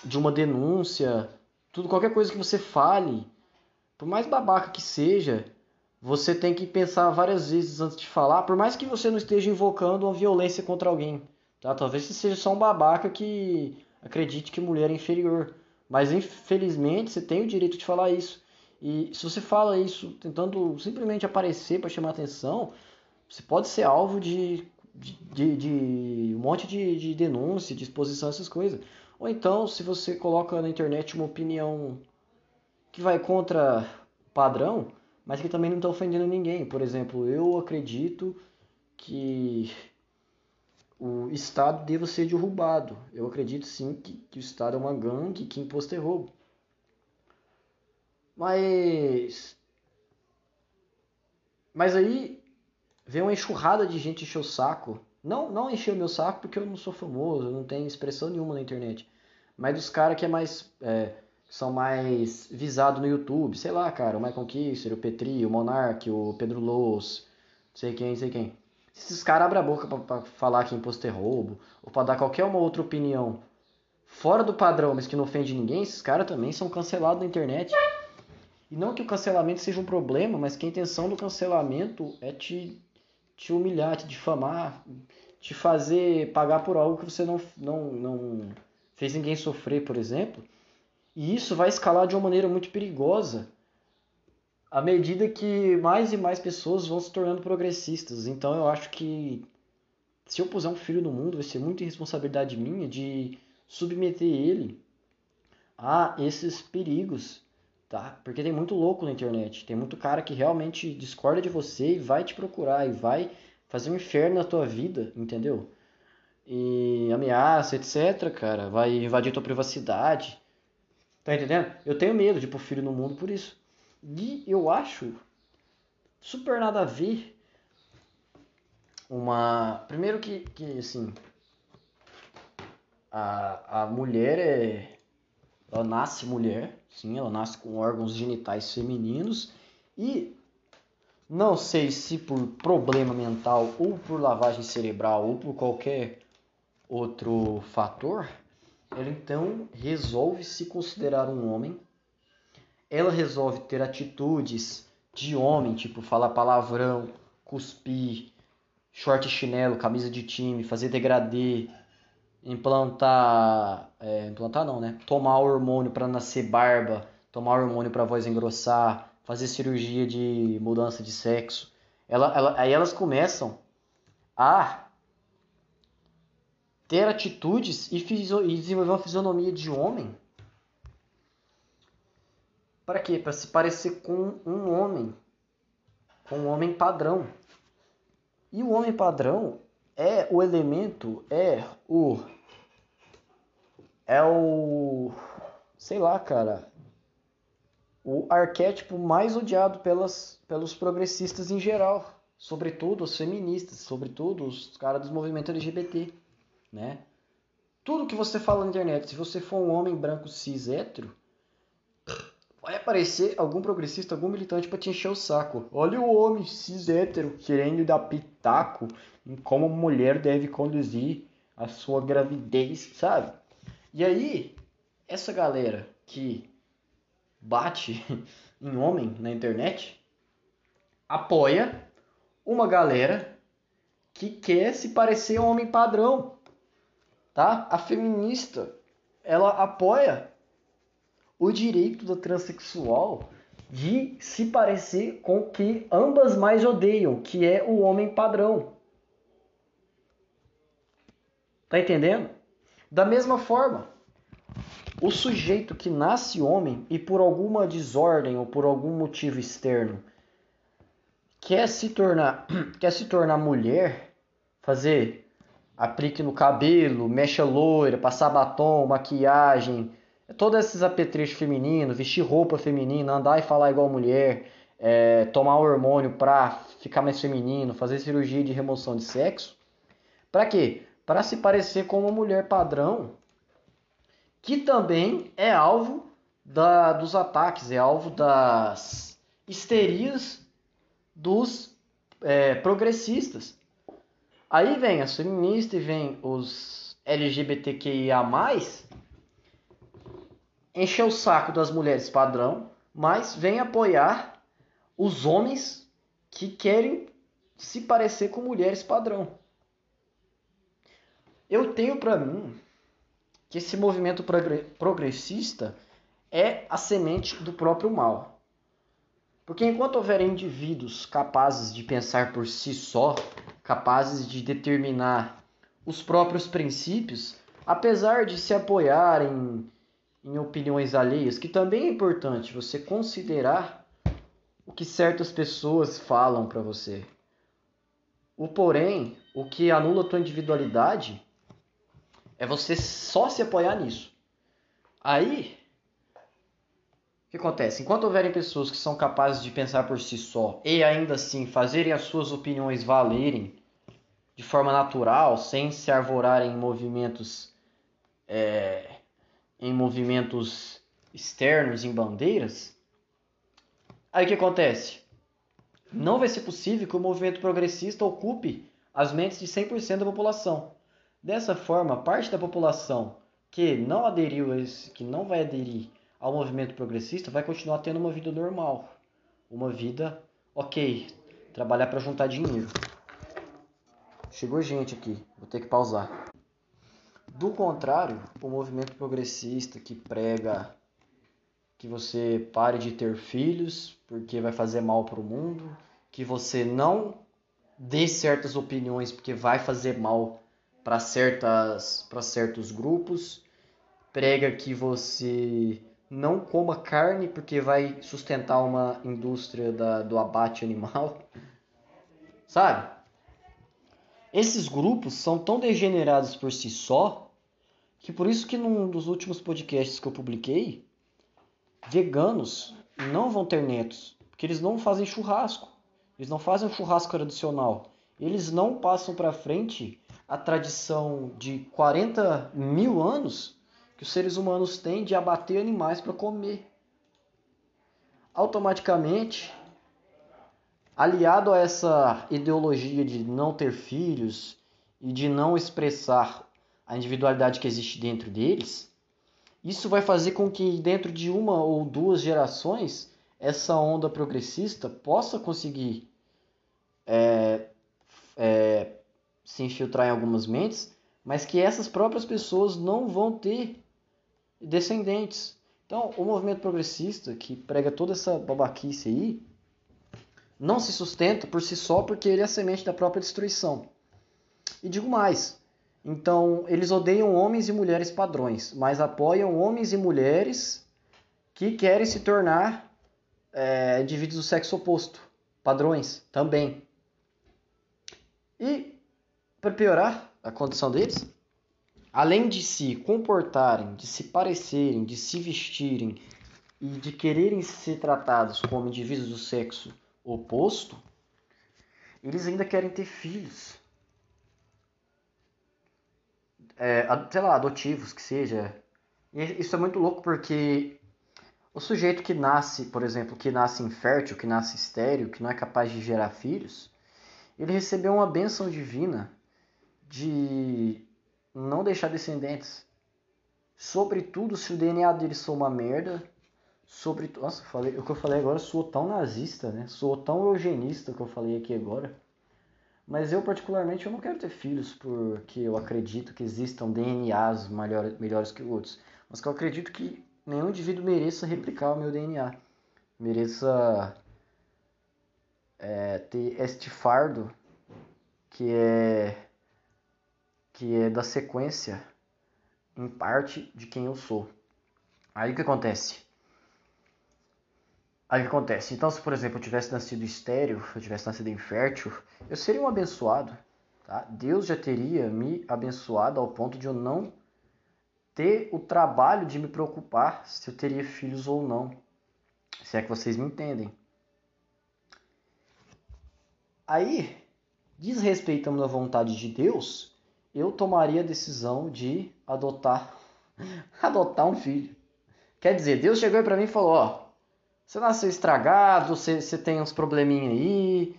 de uma denúncia, tudo qualquer coisa que você fale, por mais babaca que seja, você tem que pensar várias vezes antes de falar, por mais que você não esteja invocando uma violência contra alguém. Tá? Talvez você seja só um babaca que acredite que mulher é inferior. Mas infelizmente você tem o direito de falar isso. E se você fala isso tentando simplesmente aparecer para chamar atenção, você pode ser alvo de, de, de, um monte de, de denúncia, de exposição, essas coisas. Ou então, se você coloca na internet uma opinião que vai contra padrão, mas que também não está ofendendo ninguém. Por exemplo, eu acredito que o Estado deva ser derrubado. Eu acredito sim que, que o Estado é uma gangue que imposto é roubo. Mas. Mas aí vem uma enxurrada de gente encher o saco. Não, não encher o meu saco porque eu não sou famoso, eu não tenho expressão nenhuma na internet. Mas dos caras que é mais. É, são mais visados no YouTube. Sei lá, cara, o Michael Kisser, o Petri, o Monark, o Pedro Lous, sei quem, sei quem. Se esses caras abrem a boca para falar que imposto é roubo, ou para dar qualquer uma outra opinião fora do padrão, mas que não ofende ninguém, esses caras também são cancelados na internet. E não que o cancelamento seja um problema, mas que a intenção do cancelamento é te, te humilhar, te difamar, te fazer pagar por algo que você não, não, não fez ninguém sofrer, por exemplo. E isso vai escalar de uma maneira muito perigosa à medida que mais e mais pessoas vão se tornando progressistas. Então eu acho que se eu puser um filho no mundo, vai ser muita irresponsabilidade minha de submeter ele a esses perigos, tá? Porque tem muito louco na internet, tem muito cara que realmente discorda de você e vai te procurar e vai fazer um inferno na tua vida, entendeu? E ameaça, etc, cara, vai invadir tua privacidade. Tá entendendo? Eu tenho medo de pôr filho no mundo por isso. E eu acho super nada a ver. Uma. Primeiro que, que assim. A, a mulher é. Ela nasce mulher, sim, ela nasce com órgãos genitais femininos e não sei se por problema mental ou por lavagem cerebral ou por qualquer outro fator, ela então resolve se considerar um homem. Ela resolve ter atitudes de homem, tipo falar palavrão, cuspir, short chinelo, camisa de time, fazer degradê, implantar, é, implantar não, né? Tomar hormônio para nascer barba, tomar hormônio para voz engrossar, fazer cirurgia de mudança de sexo. Ela, ela, aí elas começam a ter atitudes e, e desenvolver uma fisionomia de homem. Para quê? Para se parecer com um homem. Com um homem padrão. E o homem padrão é o elemento, é o. É o. Sei lá, cara o arquétipo mais odiado pelas, pelos progressistas em geral, sobretudo os feministas, sobretudo os caras dos movimentos LGBT, né? Tudo que você fala na internet, se você for um homem branco cis hétero, vai aparecer algum progressista, algum militante para te encher o saco. Olha o homem cis hétero querendo dar pitaco em como a mulher deve conduzir a sua gravidez, sabe? E aí, essa galera que bate em homem na internet apoia uma galera que quer se parecer homem padrão, tá? A feminista, ela apoia o direito do transexual de se parecer com o que ambas mais odeiam, que é o homem padrão. Tá entendendo? Da mesma forma, o sujeito que nasce homem e por alguma desordem ou por algum motivo externo quer se tornar, quer se tornar mulher, fazer aplique no cabelo, mecha loira, passar batom, maquiagem, todos esses apetrechos femininos, vestir roupa feminina, andar e falar igual mulher, é, tomar hormônio pra ficar mais feminino, fazer cirurgia de remoção de sexo. Para quê? Para se parecer com uma mulher padrão que também é alvo da, dos ataques, é alvo das histerias dos é, progressistas. Aí vem as feministas e vem os LGBTQIA+, encher o saco das mulheres padrão, mas vem apoiar os homens que querem se parecer com mulheres padrão. Eu tenho para mim que esse movimento progressista é a semente do próprio mal. Porque enquanto houver indivíduos capazes de pensar por si só, capazes de determinar os próprios princípios, apesar de se apoiarem em opiniões alheias, que também é importante você considerar o que certas pessoas falam para você. O porém, o que anula a tua individualidade é você só se apoiar nisso. Aí, o que acontece? Enquanto houverem pessoas que são capazes de pensar por si só e ainda assim fazerem as suas opiniões valerem de forma natural, sem se arvorarem em movimentos é, em movimentos externos, em bandeiras, aí o que acontece? Não vai ser possível que o movimento progressista ocupe as mentes de 100% da população. Dessa forma, parte da população que não aderiu, esse, que não vai aderir ao movimento progressista, vai continuar tendo uma vida normal, uma vida ok, trabalhar para juntar dinheiro. Chegou gente aqui, vou ter que pausar. Do contrário, o movimento progressista que prega que você pare de ter filhos porque vai fazer mal para o mundo, que você não dê certas opiniões porque vai fazer mal para certas para certos grupos, prega que você não coma carne porque vai sustentar uma indústria da, do abate animal, sabe? Esses grupos são tão degenerados por si só que por isso que num dos últimos podcasts que eu publiquei, veganos não vão ter netos, porque eles não fazem churrasco. eles não fazem churrasco tradicional, eles não passam para frente a tradição de 40 mil anos que os seres humanos têm de abater animais para comer. Automaticamente, aliado a essa ideologia de não ter filhos e de não expressar a individualidade que existe dentro deles, isso vai fazer com que dentro de uma ou duas gerações essa onda progressista possa conseguir é, é, se infiltrar em algumas mentes, mas que essas próprias pessoas não vão ter descendentes. Então, o movimento progressista, que prega toda essa babaquice aí, não se sustenta por si só porque ele é a semente da própria destruição. E digo mais, então eles odeiam homens e mulheres padrões, mas apoiam homens e mulheres que querem se tornar é, indivíduos do sexo oposto, padrões também. E para piorar a condição deles, além de se comportarem, de se parecerem, de se vestirem e de quererem ser tratados como indivíduos do sexo oposto, eles ainda querem ter filhos. É, sei lá, adotivos, que seja. E isso é muito louco porque o sujeito que nasce, por exemplo, que nasce infértil, que nasce estéreo, que não é capaz de gerar filhos, ele recebeu uma bênção divina de não deixar descendentes. Sobretudo se o DNA dele for uma merda. Sobre, nossa, falei, o que eu falei agora sou tão nazista, né? Sou tão eugenista que eu falei aqui agora. Mas eu particularmente eu não quero ter filhos porque eu acredito que existam DNAs melhores, melhores que outros. Mas que eu acredito que nenhum indivíduo mereça replicar o meu DNA. Mereça é, ter este fardo que é que é da sequência, em parte, de quem eu sou. Aí o que acontece? Aí o que acontece? Então, se por exemplo eu tivesse nascido estéreo, eu tivesse nascido infértil, eu seria um abençoado. Tá? Deus já teria me abençoado ao ponto de eu não ter o trabalho de me preocupar se eu teria filhos ou não. Se é que vocês me entendem. Aí, desrespeitando a vontade de Deus, eu tomaria a decisão de adotar adotar um filho. Quer dizer, Deus chegou para mim e falou: Ó, você nasceu estragado, você, você tem uns probleminha aí,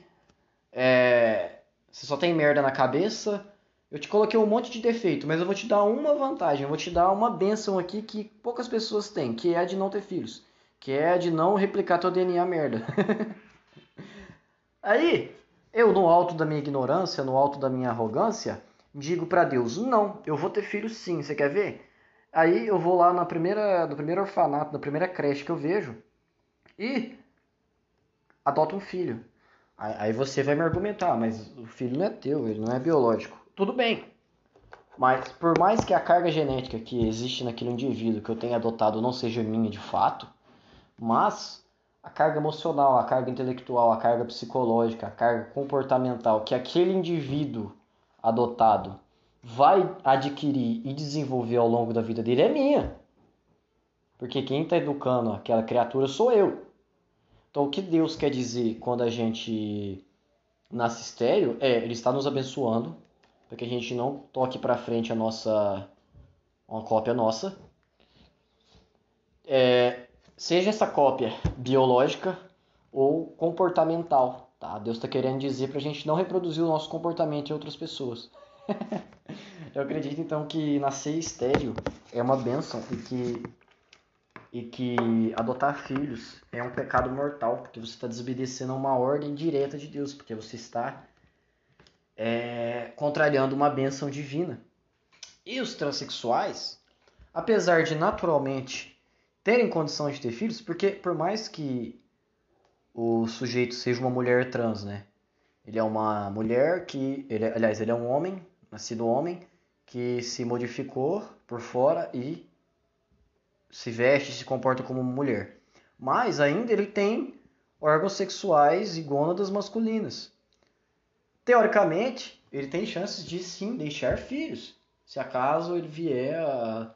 é, você só tem merda na cabeça. Eu te coloquei um monte de defeito, mas eu vou te dar uma vantagem, eu vou te dar uma benção aqui que poucas pessoas têm, que é a de não ter filhos, que é a de não replicar teu DNA merda. aí, eu no alto da minha ignorância, no alto da minha arrogância, digo para Deus: "Não, eu vou ter filho sim, você quer ver?" Aí eu vou lá na primeira, no primeiro orfanato, na primeira creche que eu vejo e adoto um filho. Aí você vai me argumentar, mas o filho não é teu, ele não é biológico. Tudo bem. Mas por mais que a carga genética que existe naquele indivíduo que eu tenha adotado não seja minha de fato, mas a carga emocional, a carga intelectual, a carga psicológica, a carga comportamental que aquele indivíduo adotado vai adquirir e desenvolver ao longo da vida dele é minha. Porque quem está educando aquela criatura sou eu. Então, o que Deus quer dizer quando a gente nasce estéreo é Ele está nos abençoando para que a gente não toque para frente a nossa uma cópia nossa. É, seja essa cópia biológica ou comportamental. Tá? Deus está querendo dizer para a gente não reproduzir o nosso comportamento em outras pessoas. Eu acredito então que nascer estéreo é uma benção e que, e que adotar filhos é um pecado mortal, porque você está desobedecendo a uma ordem direta de Deus, porque você está é, contrariando uma benção divina. E os transexuais, apesar de naturalmente terem condição de ter filhos, porque por mais que o sujeito seja uma mulher trans, né? Ele é uma mulher que, ele, aliás, ele é um homem, nascido homem, que se modificou por fora e se veste, se comporta como mulher. Mas ainda ele tem órgãos sexuais e gônadas masculinas. Teoricamente, ele tem chances de sim deixar filhos, se acaso ele vier a,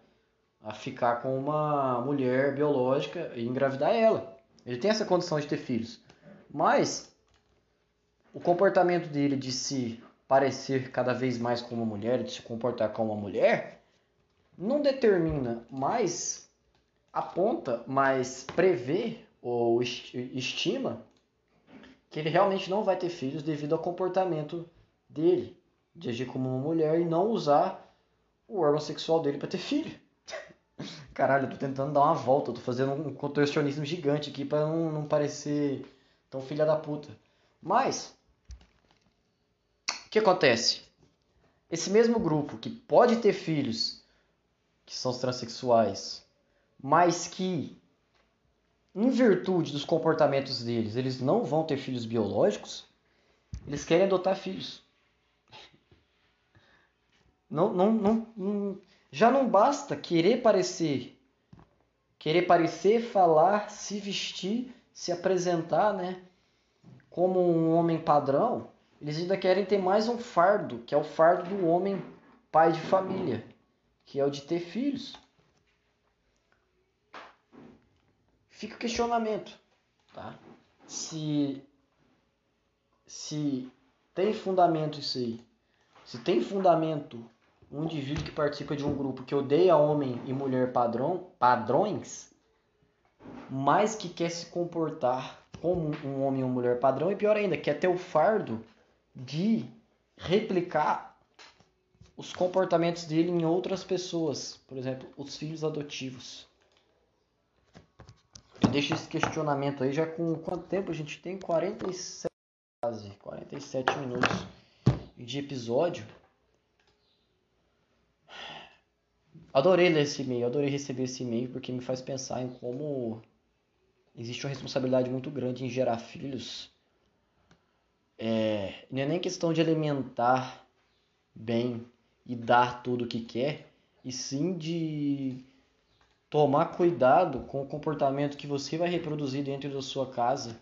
a ficar com uma mulher biológica e engravidar ela. Ele tem essa condição de ter filhos. Mas o comportamento dele de se parecer cada vez mais com uma mulher, de se comportar como uma mulher, não determina, mas aponta, mas prevê ou estima que ele realmente não vai ter filhos devido ao comportamento dele, de agir como uma mulher e não usar o órgão sexual dele para ter filho. Caralho, eu tô tentando dar uma volta, tô fazendo um contorcionismo gigante aqui para não, não parecer tão filha da puta. Mas, o que acontece? Esse mesmo grupo que pode ter filhos, que são os transexuais, mas que, em virtude dos comportamentos deles, eles não vão ter filhos biológicos, eles querem adotar filhos. Não, não, não, não já não basta querer parecer, querer parecer, falar, se vestir, se apresentar, né, como um homem padrão. Eles ainda querem ter mais um fardo, que é o fardo do homem pai de família, que é o de ter filhos. Fica o questionamento, tá? Se se tem fundamento isso aí. Se tem fundamento um indivíduo que participa de um grupo que odeia homem e mulher padrão, padrões, mas que quer se comportar como um homem uma mulher padrão, e pior ainda, quer ter o fardo de replicar os comportamentos dele em outras pessoas, por exemplo, os filhos adotivos. Eu deixo esse questionamento aí já com quanto tempo a gente tem? 47 quase 47 minutos de episódio. Adorei ler esse e-mail, adorei receber esse e-mail porque me faz pensar em como existe uma responsabilidade muito grande em gerar filhos. É, não é nem questão de alimentar bem e dar tudo o que quer, e sim de tomar cuidado com o comportamento que você vai reproduzir dentro da sua casa,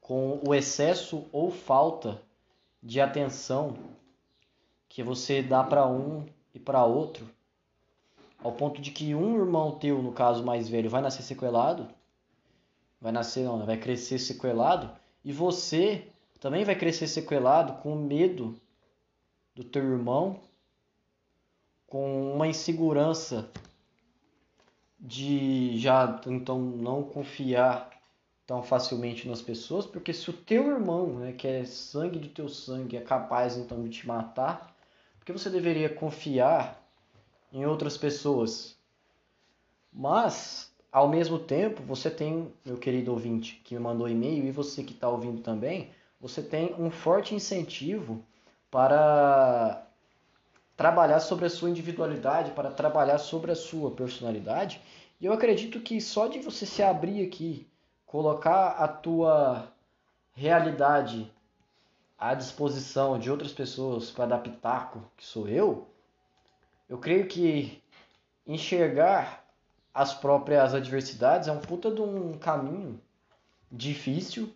com o excesso ou falta de atenção que você dá para um e para outro ao ponto de que um irmão teu, no caso mais velho, vai nascer sequelado, vai nascer não, vai crescer sequelado, e você também vai crescer sequelado com medo do teu irmão, com uma insegurança de já então não confiar tão facilmente nas pessoas, porque se o teu irmão, né, que é sangue do teu sangue, é capaz então de te matar, porque você deveria confiar em outras pessoas. Mas, ao mesmo tempo, você tem, meu querido ouvinte, que me mandou e-mail, e você que está ouvindo também, você tem um forte incentivo para trabalhar sobre a sua individualidade, para trabalhar sobre a sua personalidade. E eu acredito que só de você se abrir aqui, colocar a tua realidade à disposição de outras pessoas para dar pitaco, que sou eu, eu creio que enxergar as próprias adversidades é um puta de um caminho difícil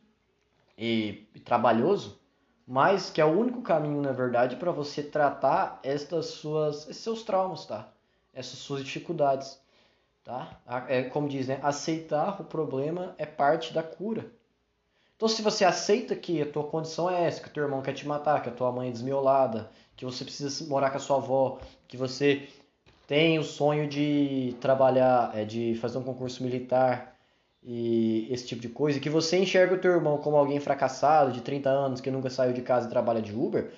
e, e trabalhoso, mas que é o único caminho, na verdade, para você tratar estas suas, esses seus traumas, tá? Essas suas dificuldades, tá? É como diz, né? Aceitar o problema é parte da cura. Então, se você aceita que a tua condição é essa, que o teu irmão quer te matar, que a tua mãe é desmiolada, que você precisa morar com a sua avó, que você tem o sonho de trabalhar, é, de fazer um concurso militar e esse tipo de coisa, que você enxerga o teu irmão como alguém fracassado, de 30 anos, que nunca saiu de casa e trabalha de Uber,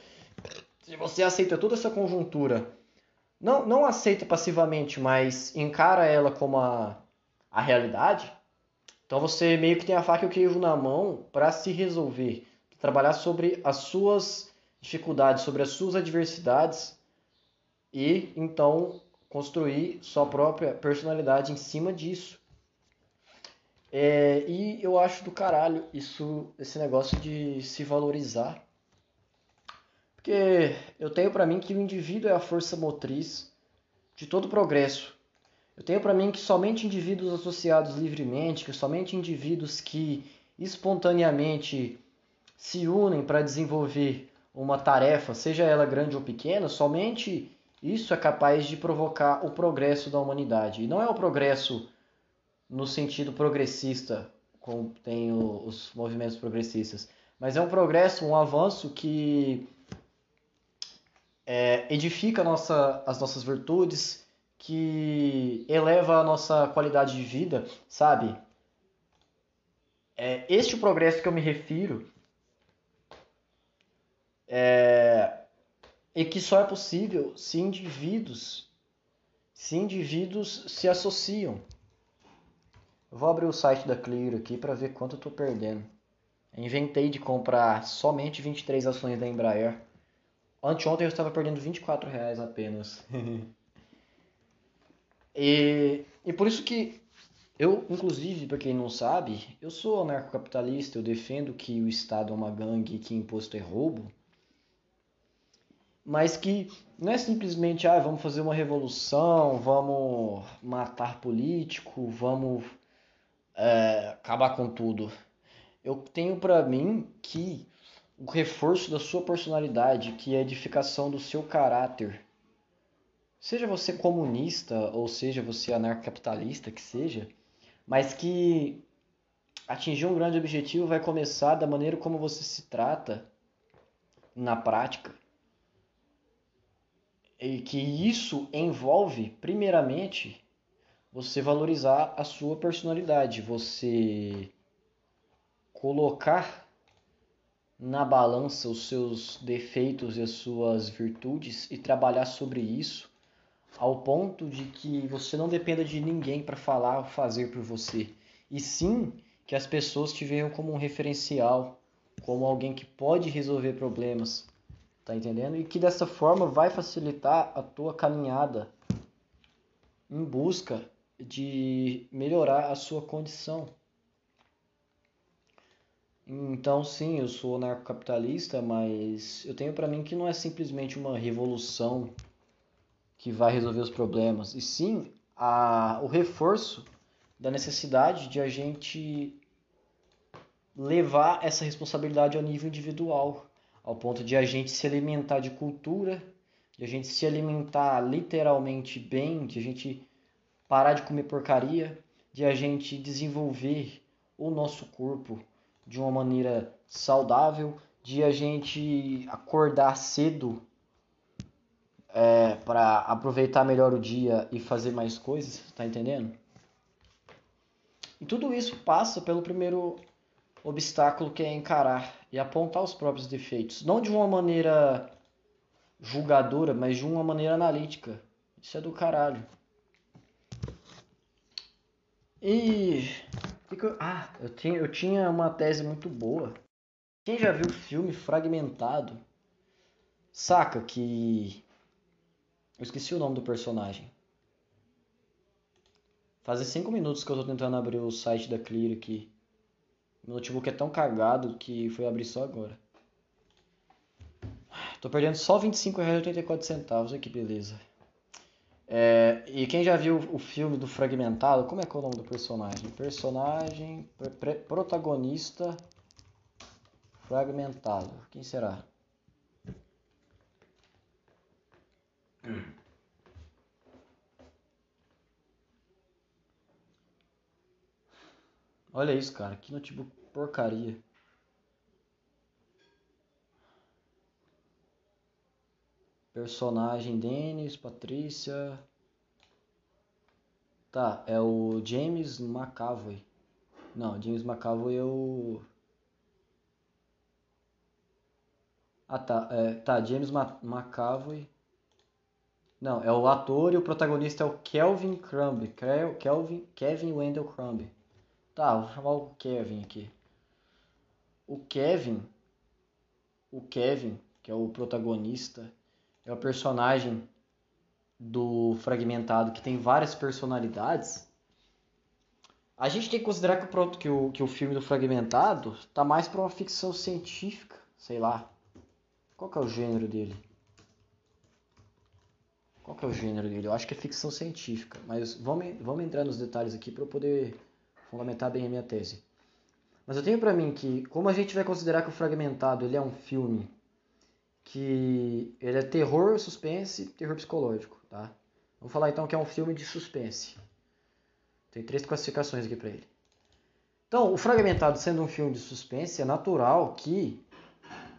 se você aceita toda essa conjuntura, não, não aceita passivamente, mas encara ela como a, a realidade, então você meio que tem a faca e o queijo na mão para se resolver, trabalhar sobre as suas dificuldades, sobre as suas adversidades e então construir sua própria personalidade em cima disso. É, e eu acho do caralho isso, esse negócio de se valorizar. Porque eu tenho para mim que o indivíduo é a força motriz de todo progresso. Eu tenho para mim que somente indivíduos associados livremente, que somente indivíduos que espontaneamente se unem para desenvolver uma tarefa, seja ela grande ou pequena, somente isso é capaz de provocar o progresso da humanidade. E não é o progresso no sentido progressista, como tem os movimentos progressistas, Mas é um progresso, um avanço que é, edifica nossa, as nossas virtudes, que eleva a nossa qualidade de vida, sabe? É este o progresso que eu me refiro. É, e que só é possível se indivíduos se indivíduos se associam. Vou abrir o site da Clear aqui para ver quanto eu estou perdendo. Inventei de comprar somente 23 ações da Embraer. Anteontem eu estava perdendo 24 reais apenas. e, e por isso que eu, inclusive, para quem não sabe, eu sou anarcocapitalista, eu defendo que o Estado é uma gangue e que imposto é roubo. Mas que não é simplesmente, ah, vamos fazer uma revolução, vamos matar político, vamos é, acabar com tudo. Eu tenho para mim que o reforço da sua personalidade, que é a edificação do seu caráter, seja você comunista ou seja você anarcocapitalista, que seja, mas que atingir um grande objetivo vai começar da maneira como você se trata na prática. E que isso envolve, primeiramente, você valorizar a sua personalidade, você colocar na balança os seus defeitos e as suas virtudes e trabalhar sobre isso ao ponto de que você não dependa de ninguém para falar ou fazer por você, e sim que as pessoas te vejam como um referencial, como alguém que pode resolver problemas, tá entendendo? E que dessa forma vai facilitar a tua caminhada em busca de melhorar a sua condição. Então, sim, eu sou anarcocapitalista, mas eu tenho para mim que não é simplesmente uma revolução que vai resolver os problemas, e sim a, o reforço da necessidade de a gente levar essa responsabilidade ao nível individual, ao ponto de a gente se alimentar de cultura, de a gente se alimentar literalmente bem, de a gente parar de comer porcaria, de a gente desenvolver o nosso corpo de uma maneira saudável, de a gente acordar cedo é, para aproveitar melhor o dia e fazer mais coisas, tá entendendo? E tudo isso passa pelo primeiro obstáculo que é encarar e apontar os próprios defeitos, não de uma maneira julgadora, mas de uma maneira analítica. Isso é do caralho. E. Ah, eu tinha, eu tinha uma tese muito boa. Quem já viu o filme Fragmentado saca que. Eu esqueci o nome do personagem. Fazem 5 minutos que eu tô tentando abrir o site da Clear aqui. Meu notebook é tão cagado que foi abrir só agora. Tô perdendo só R$25,84. Olha que beleza. É, e quem já viu o filme do Fragmentado, como é que é o nome do personagem? Personagem, protagonista, Fragmentado. Quem será? Olha isso, cara. Que notebook porcaria. Personagem Dennis, Patrícia. Tá, é o James McAvoy. Não, James McAvoy é o. Ah, tá. É, tá, James McAvoy. Não, é o ator e o protagonista é o Kelvin Crumb. Kelvin, Kevin Wendell Crumb. Tá, vou chamar o Kevin aqui. O Kevin. O Kevin, que é o protagonista, é o personagem do Fragmentado que tem várias personalidades, a gente tem que considerar que o, que o, que o filme do Fragmentado tá mais para uma ficção científica, sei lá. Qual que é o gênero dele? Qual que é o gênero dele? Eu acho que é ficção científica, mas vamos, vamos entrar nos detalhes aqui para eu poder fundamentar bem a minha tese. Mas eu tenho para mim que, como a gente vai considerar que o Fragmentado ele é um filme que ele é terror, suspense, terror psicológico, tá? Vamos falar então que é um filme de suspense. Tem três classificações aqui para ele. Então, o Fragmentado sendo um filme de suspense, é natural que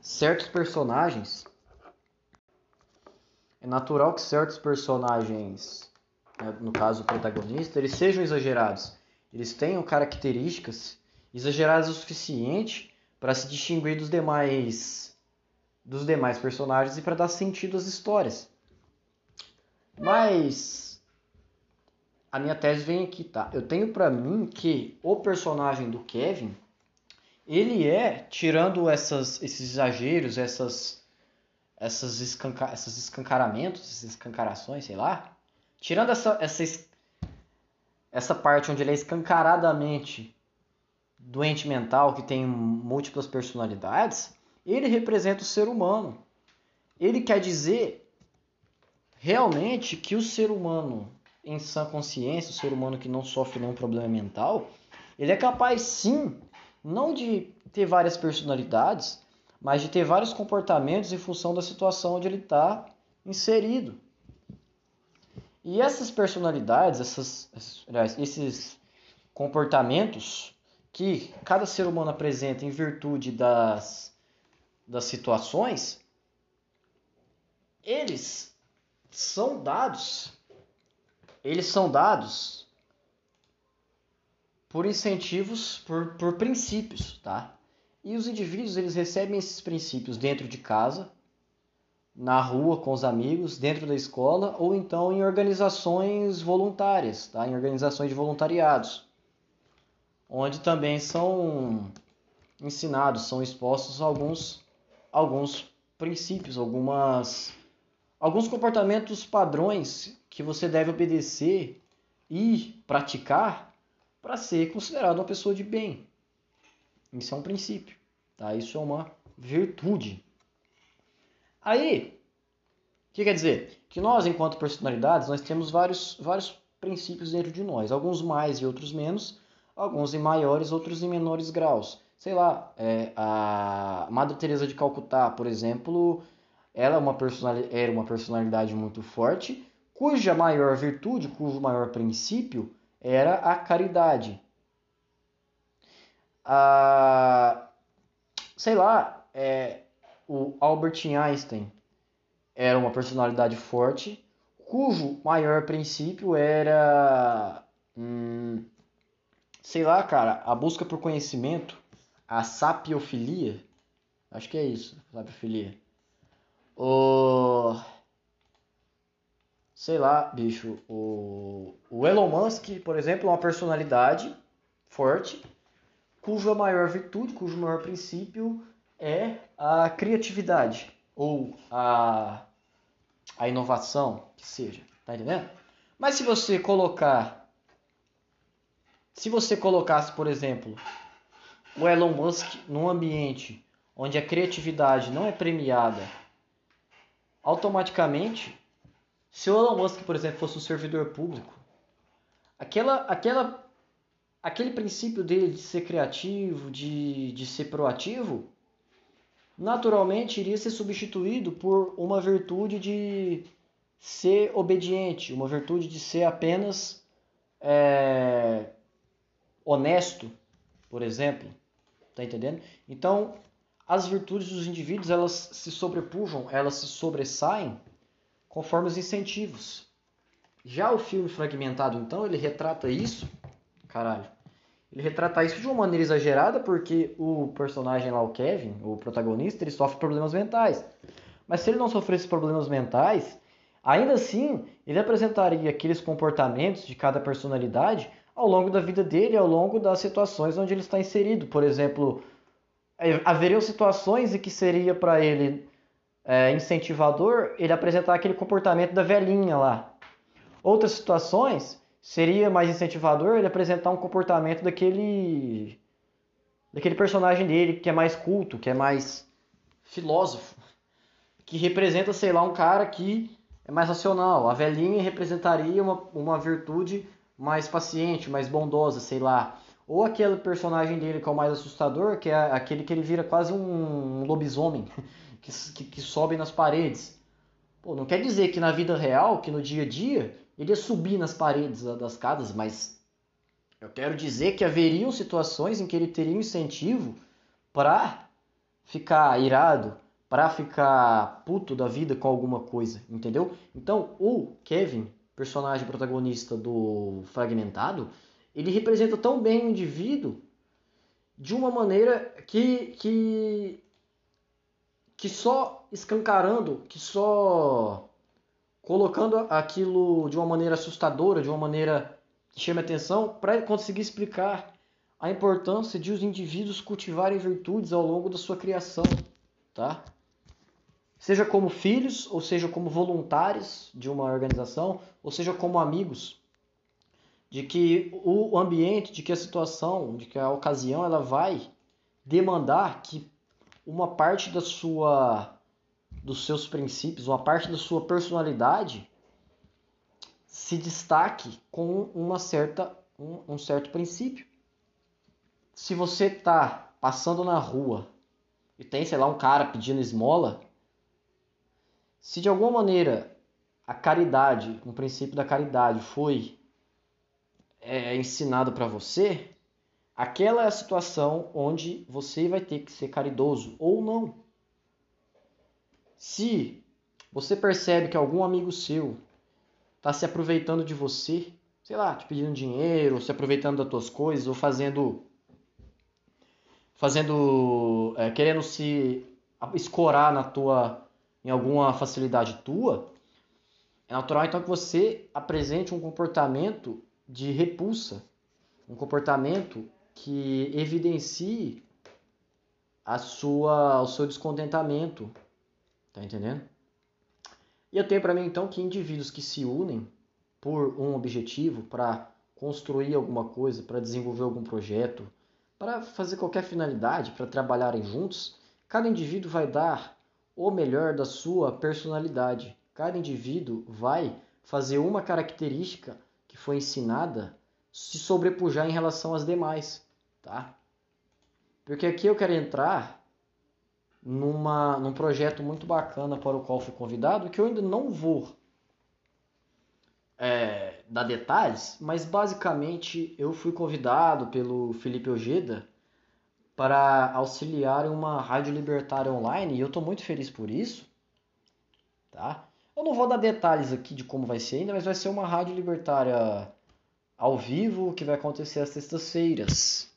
certos personagens. É natural que certos personagens, né, no caso o protagonista, eles sejam exagerados. Eles tenham características exageradas o suficiente para se distinguir dos demais dos demais personagens e para dar sentido às histórias. Mas a minha tese vem aqui, tá? Eu tenho para mim que o personagem do Kevin, ele é, tirando essas, esses exageros, essas, essas, escanca, esses escancaramentos, essas escancarações, sei lá, tirando essa, essa, essa parte onde ele é escancaradamente doente mental, que tem múltiplas personalidades, ele representa o ser humano. Ele quer dizer realmente que o ser humano em sã consciência, o ser humano que não sofre nenhum problema mental, ele é capaz sim, não de ter várias personalidades, mas de ter vários comportamentos em função da situação onde ele está inserido. E essas personalidades, essas, esses comportamentos que cada ser humano apresenta em virtude das, das situações, eles são dados, eles são dados por incentivos, por, por princípios, tá? E os indivíduos eles recebem esses princípios dentro de casa, na rua com os amigos, dentro da escola ou então em organizações voluntárias, tá? Em organizações de voluntariados, onde também são ensinados, são expostos alguns alguns princípios, algumas alguns comportamentos padrões que você deve obedecer e praticar para ser considerado uma pessoa de bem. Isso é um princípio, tá? Isso é uma virtude. Aí, o que quer dizer? Que nós, enquanto personalidades, nós temos vários, vários princípios dentro de nós, alguns mais e outros menos, alguns em maiores, outros em menores graus. Sei lá, é, a Madre Teresa de Calcutá, por exemplo, ela é uma era uma personalidade muito forte, cuja maior virtude, cujo maior princípio era a caridade. Ah, sei lá, é, o Albert Einstein era uma personalidade forte, cujo maior princípio era, hum, sei lá, cara, a busca por conhecimento, a sapiofilia. Acho que é isso, sapiofilia. O. Sei lá, bicho. O, o Elon Musk, por exemplo, é uma personalidade forte, cuja maior virtude, cujo maior princípio é a criatividade ou a, a inovação, que seja. Tá entendendo? Mas se você colocar. Se você colocasse, por exemplo, o Elon Musk num ambiente onde a criatividade não é premiada automaticamente, se o Elon Musk, por exemplo, fosse um servidor público, aquela, aquela, aquele princípio dele de ser criativo, de, de ser proativo, naturalmente iria ser substituído por uma virtude de ser obediente, uma virtude de ser apenas é, honesto, por exemplo. Tá entendendo? Então, as virtudes dos indivíduos elas se sobrepujam, elas se sobressaem conforme os incentivos. Já o filme fragmentado, então, ele retrata isso, caralho. Ele retrata isso de uma maneira exagerada porque o personagem lá, o Kevin, o protagonista, ele sofre problemas mentais. Mas se ele não sofresse problemas mentais, ainda assim, ele apresentaria aqueles comportamentos de cada personalidade ao longo da vida dele, ao longo das situações onde ele está inserido. Por exemplo, é, haveriam situações em que seria para ele é, incentivador ele apresentar aquele comportamento da velhinha lá. Outras situações seria mais incentivador ele apresentar um comportamento daquele daquele personagem dele que é mais culto, que é mais filósofo, que representa, sei lá, um cara que é mais racional. A velhinha representaria uma, uma virtude mais paciente, mais bondosa, sei lá. Ou aquele personagem dele que é o mais assustador, que é aquele que ele vira quase um lobisomem, que, que, que sobe nas paredes. Pô, não quer dizer que na vida real, que no dia a dia, ele ia subir nas paredes das casas, mas Eu quero dizer que haveriam situações em que ele teria incentivo para ficar irado, para ficar puto da vida com alguma coisa, entendeu? Então, o Kevin, personagem protagonista do Fragmentado, ele representa tão bem o indivíduo de uma maneira que que que só escancarando, que só colocando aquilo de uma maneira assustadora, de uma maneira que chame atenção, para conseguir explicar a importância de os indivíduos cultivarem virtudes ao longo da sua criação, tá? Seja como filhos, ou seja como voluntários de uma organização, ou seja como amigos, de que o ambiente, de que a situação, de que a ocasião, ela vai demandar que uma parte da sua dos seus princípios, uma parte da sua personalidade se destaque com uma certa um, um certo princípio. Se você está passando na rua e tem, sei lá, um cara pedindo esmola, se de alguma maneira a caridade, um princípio da caridade foi é, ensinado para você, aquela é a situação onde você vai ter que ser caridoso ou não. Se você percebe que algum amigo seu está se aproveitando de você, sei lá, te pedindo dinheiro, se aproveitando das tuas coisas, ou fazendo. fazendo. É, querendo se escorar na tua. Em alguma facilidade tua, é natural então que você apresente um comportamento de repulsa, um comportamento que evidencie a sua, o seu descontentamento. Tá entendendo? E eu tenho para mim então que indivíduos que se unem por um objetivo, para construir alguma coisa, para desenvolver algum projeto, para fazer qualquer finalidade, para trabalharem juntos, cada indivíduo vai dar o melhor da sua personalidade. Cada indivíduo vai fazer uma característica que foi ensinada se sobrepujar em relação às demais, tá? Porque aqui eu quero entrar numa, num projeto muito bacana para o qual fui convidado, que eu ainda não vou é, dar detalhes, mas basicamente eu fui convidado pelo Felipe Ojeda para auxiliar uma rádio libertária online e eu estou muito feliz por isso, tá? Eu não vou dar detalhes aqui de como vai ser ainda, mas vai ser uma rádio libertária ao vivo que vai acontecer às sextas-feiras.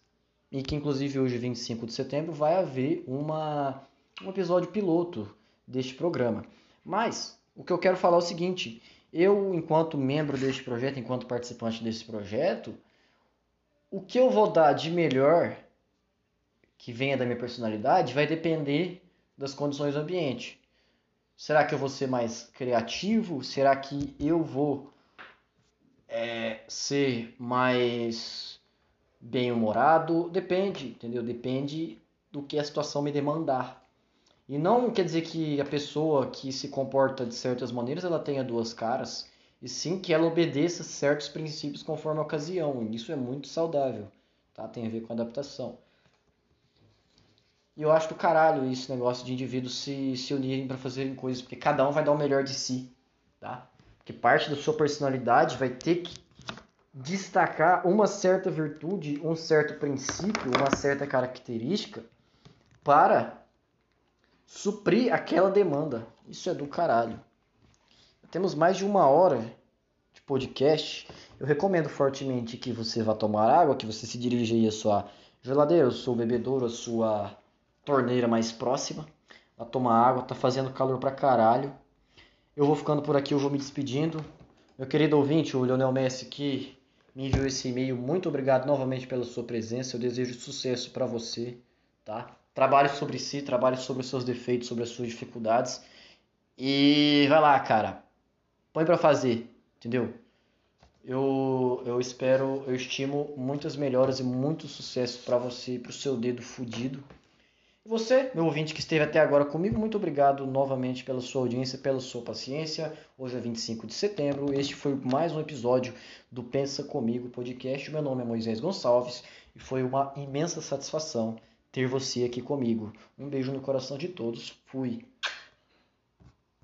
E que inclusive hoje, 25 de setembro, vai haver uma um episódio piloto deste programa. Mas o que eu quero falar é o seguinte: eu, enquanto membro deste projeto, enquanto participante desse projeto, o que eu vou dar de melhor que venha da minha personalidade vai depender das condições do ambiente. Será que eu vou ser mais criativo? Será que eu vou é, ser mais bem-humorado? Depende, entendeu? Depende do que a situação me demandar. E não quer dizer que a pessoa que se comporta de certas maneiras ela tenha duas caras, e sim que ela obedeça certos princípios conforme a ocasião. Isso é muito saudável, tá? Tem a ver com adaptação. E eu acho do caralho esse negócio de indivíduos se, se unirem para fazerem coisas, porque cada um vai dar o melhor de si, tá? Porque parte da sua personalidade vai ter que destacar uma certa virtude, um certo princípio, uma certa característica para suprir aquela demanda. Isso é do caralho. Temos mais de uma hora de podcast. Eu recomendo fortemente que você vá tomar água, que você se dirija aí à sua geladeira, ao seu bebedouro, à sua torneira mais próxima. Vá tomar água, tá fazendo calor pra caralho. Eu vou ficando por aqui, eu vou me despedindo. Meu querido ouvinte, o Leonel Messi que me enviou esse e-mail. Muito obrigado novamente pela sua presença. Eu desejo sucesso para você, tá? Trabalhe sobre si, trabalhe sobre os seus defeitos, sobre as suas dificuldades. E vai lá, cara. Põe para fazer, entendeu? Eu, eu espero, eu estimo muitas melhoras e muito sucesso para você e para o seu dedo fudido. Você, meu ouvinte que esteve até agora comigo, muito obrigado novamente pela sua audiência, pela sua paciência. Hoje é 25 de setembro. Este foi mais um episódio do Pensa Comigo podcast. Meu nome é Moisés Gonçalves e foi uma imensa satisfação ter você aqui comigo. Um beijo no coração de todos. Fui.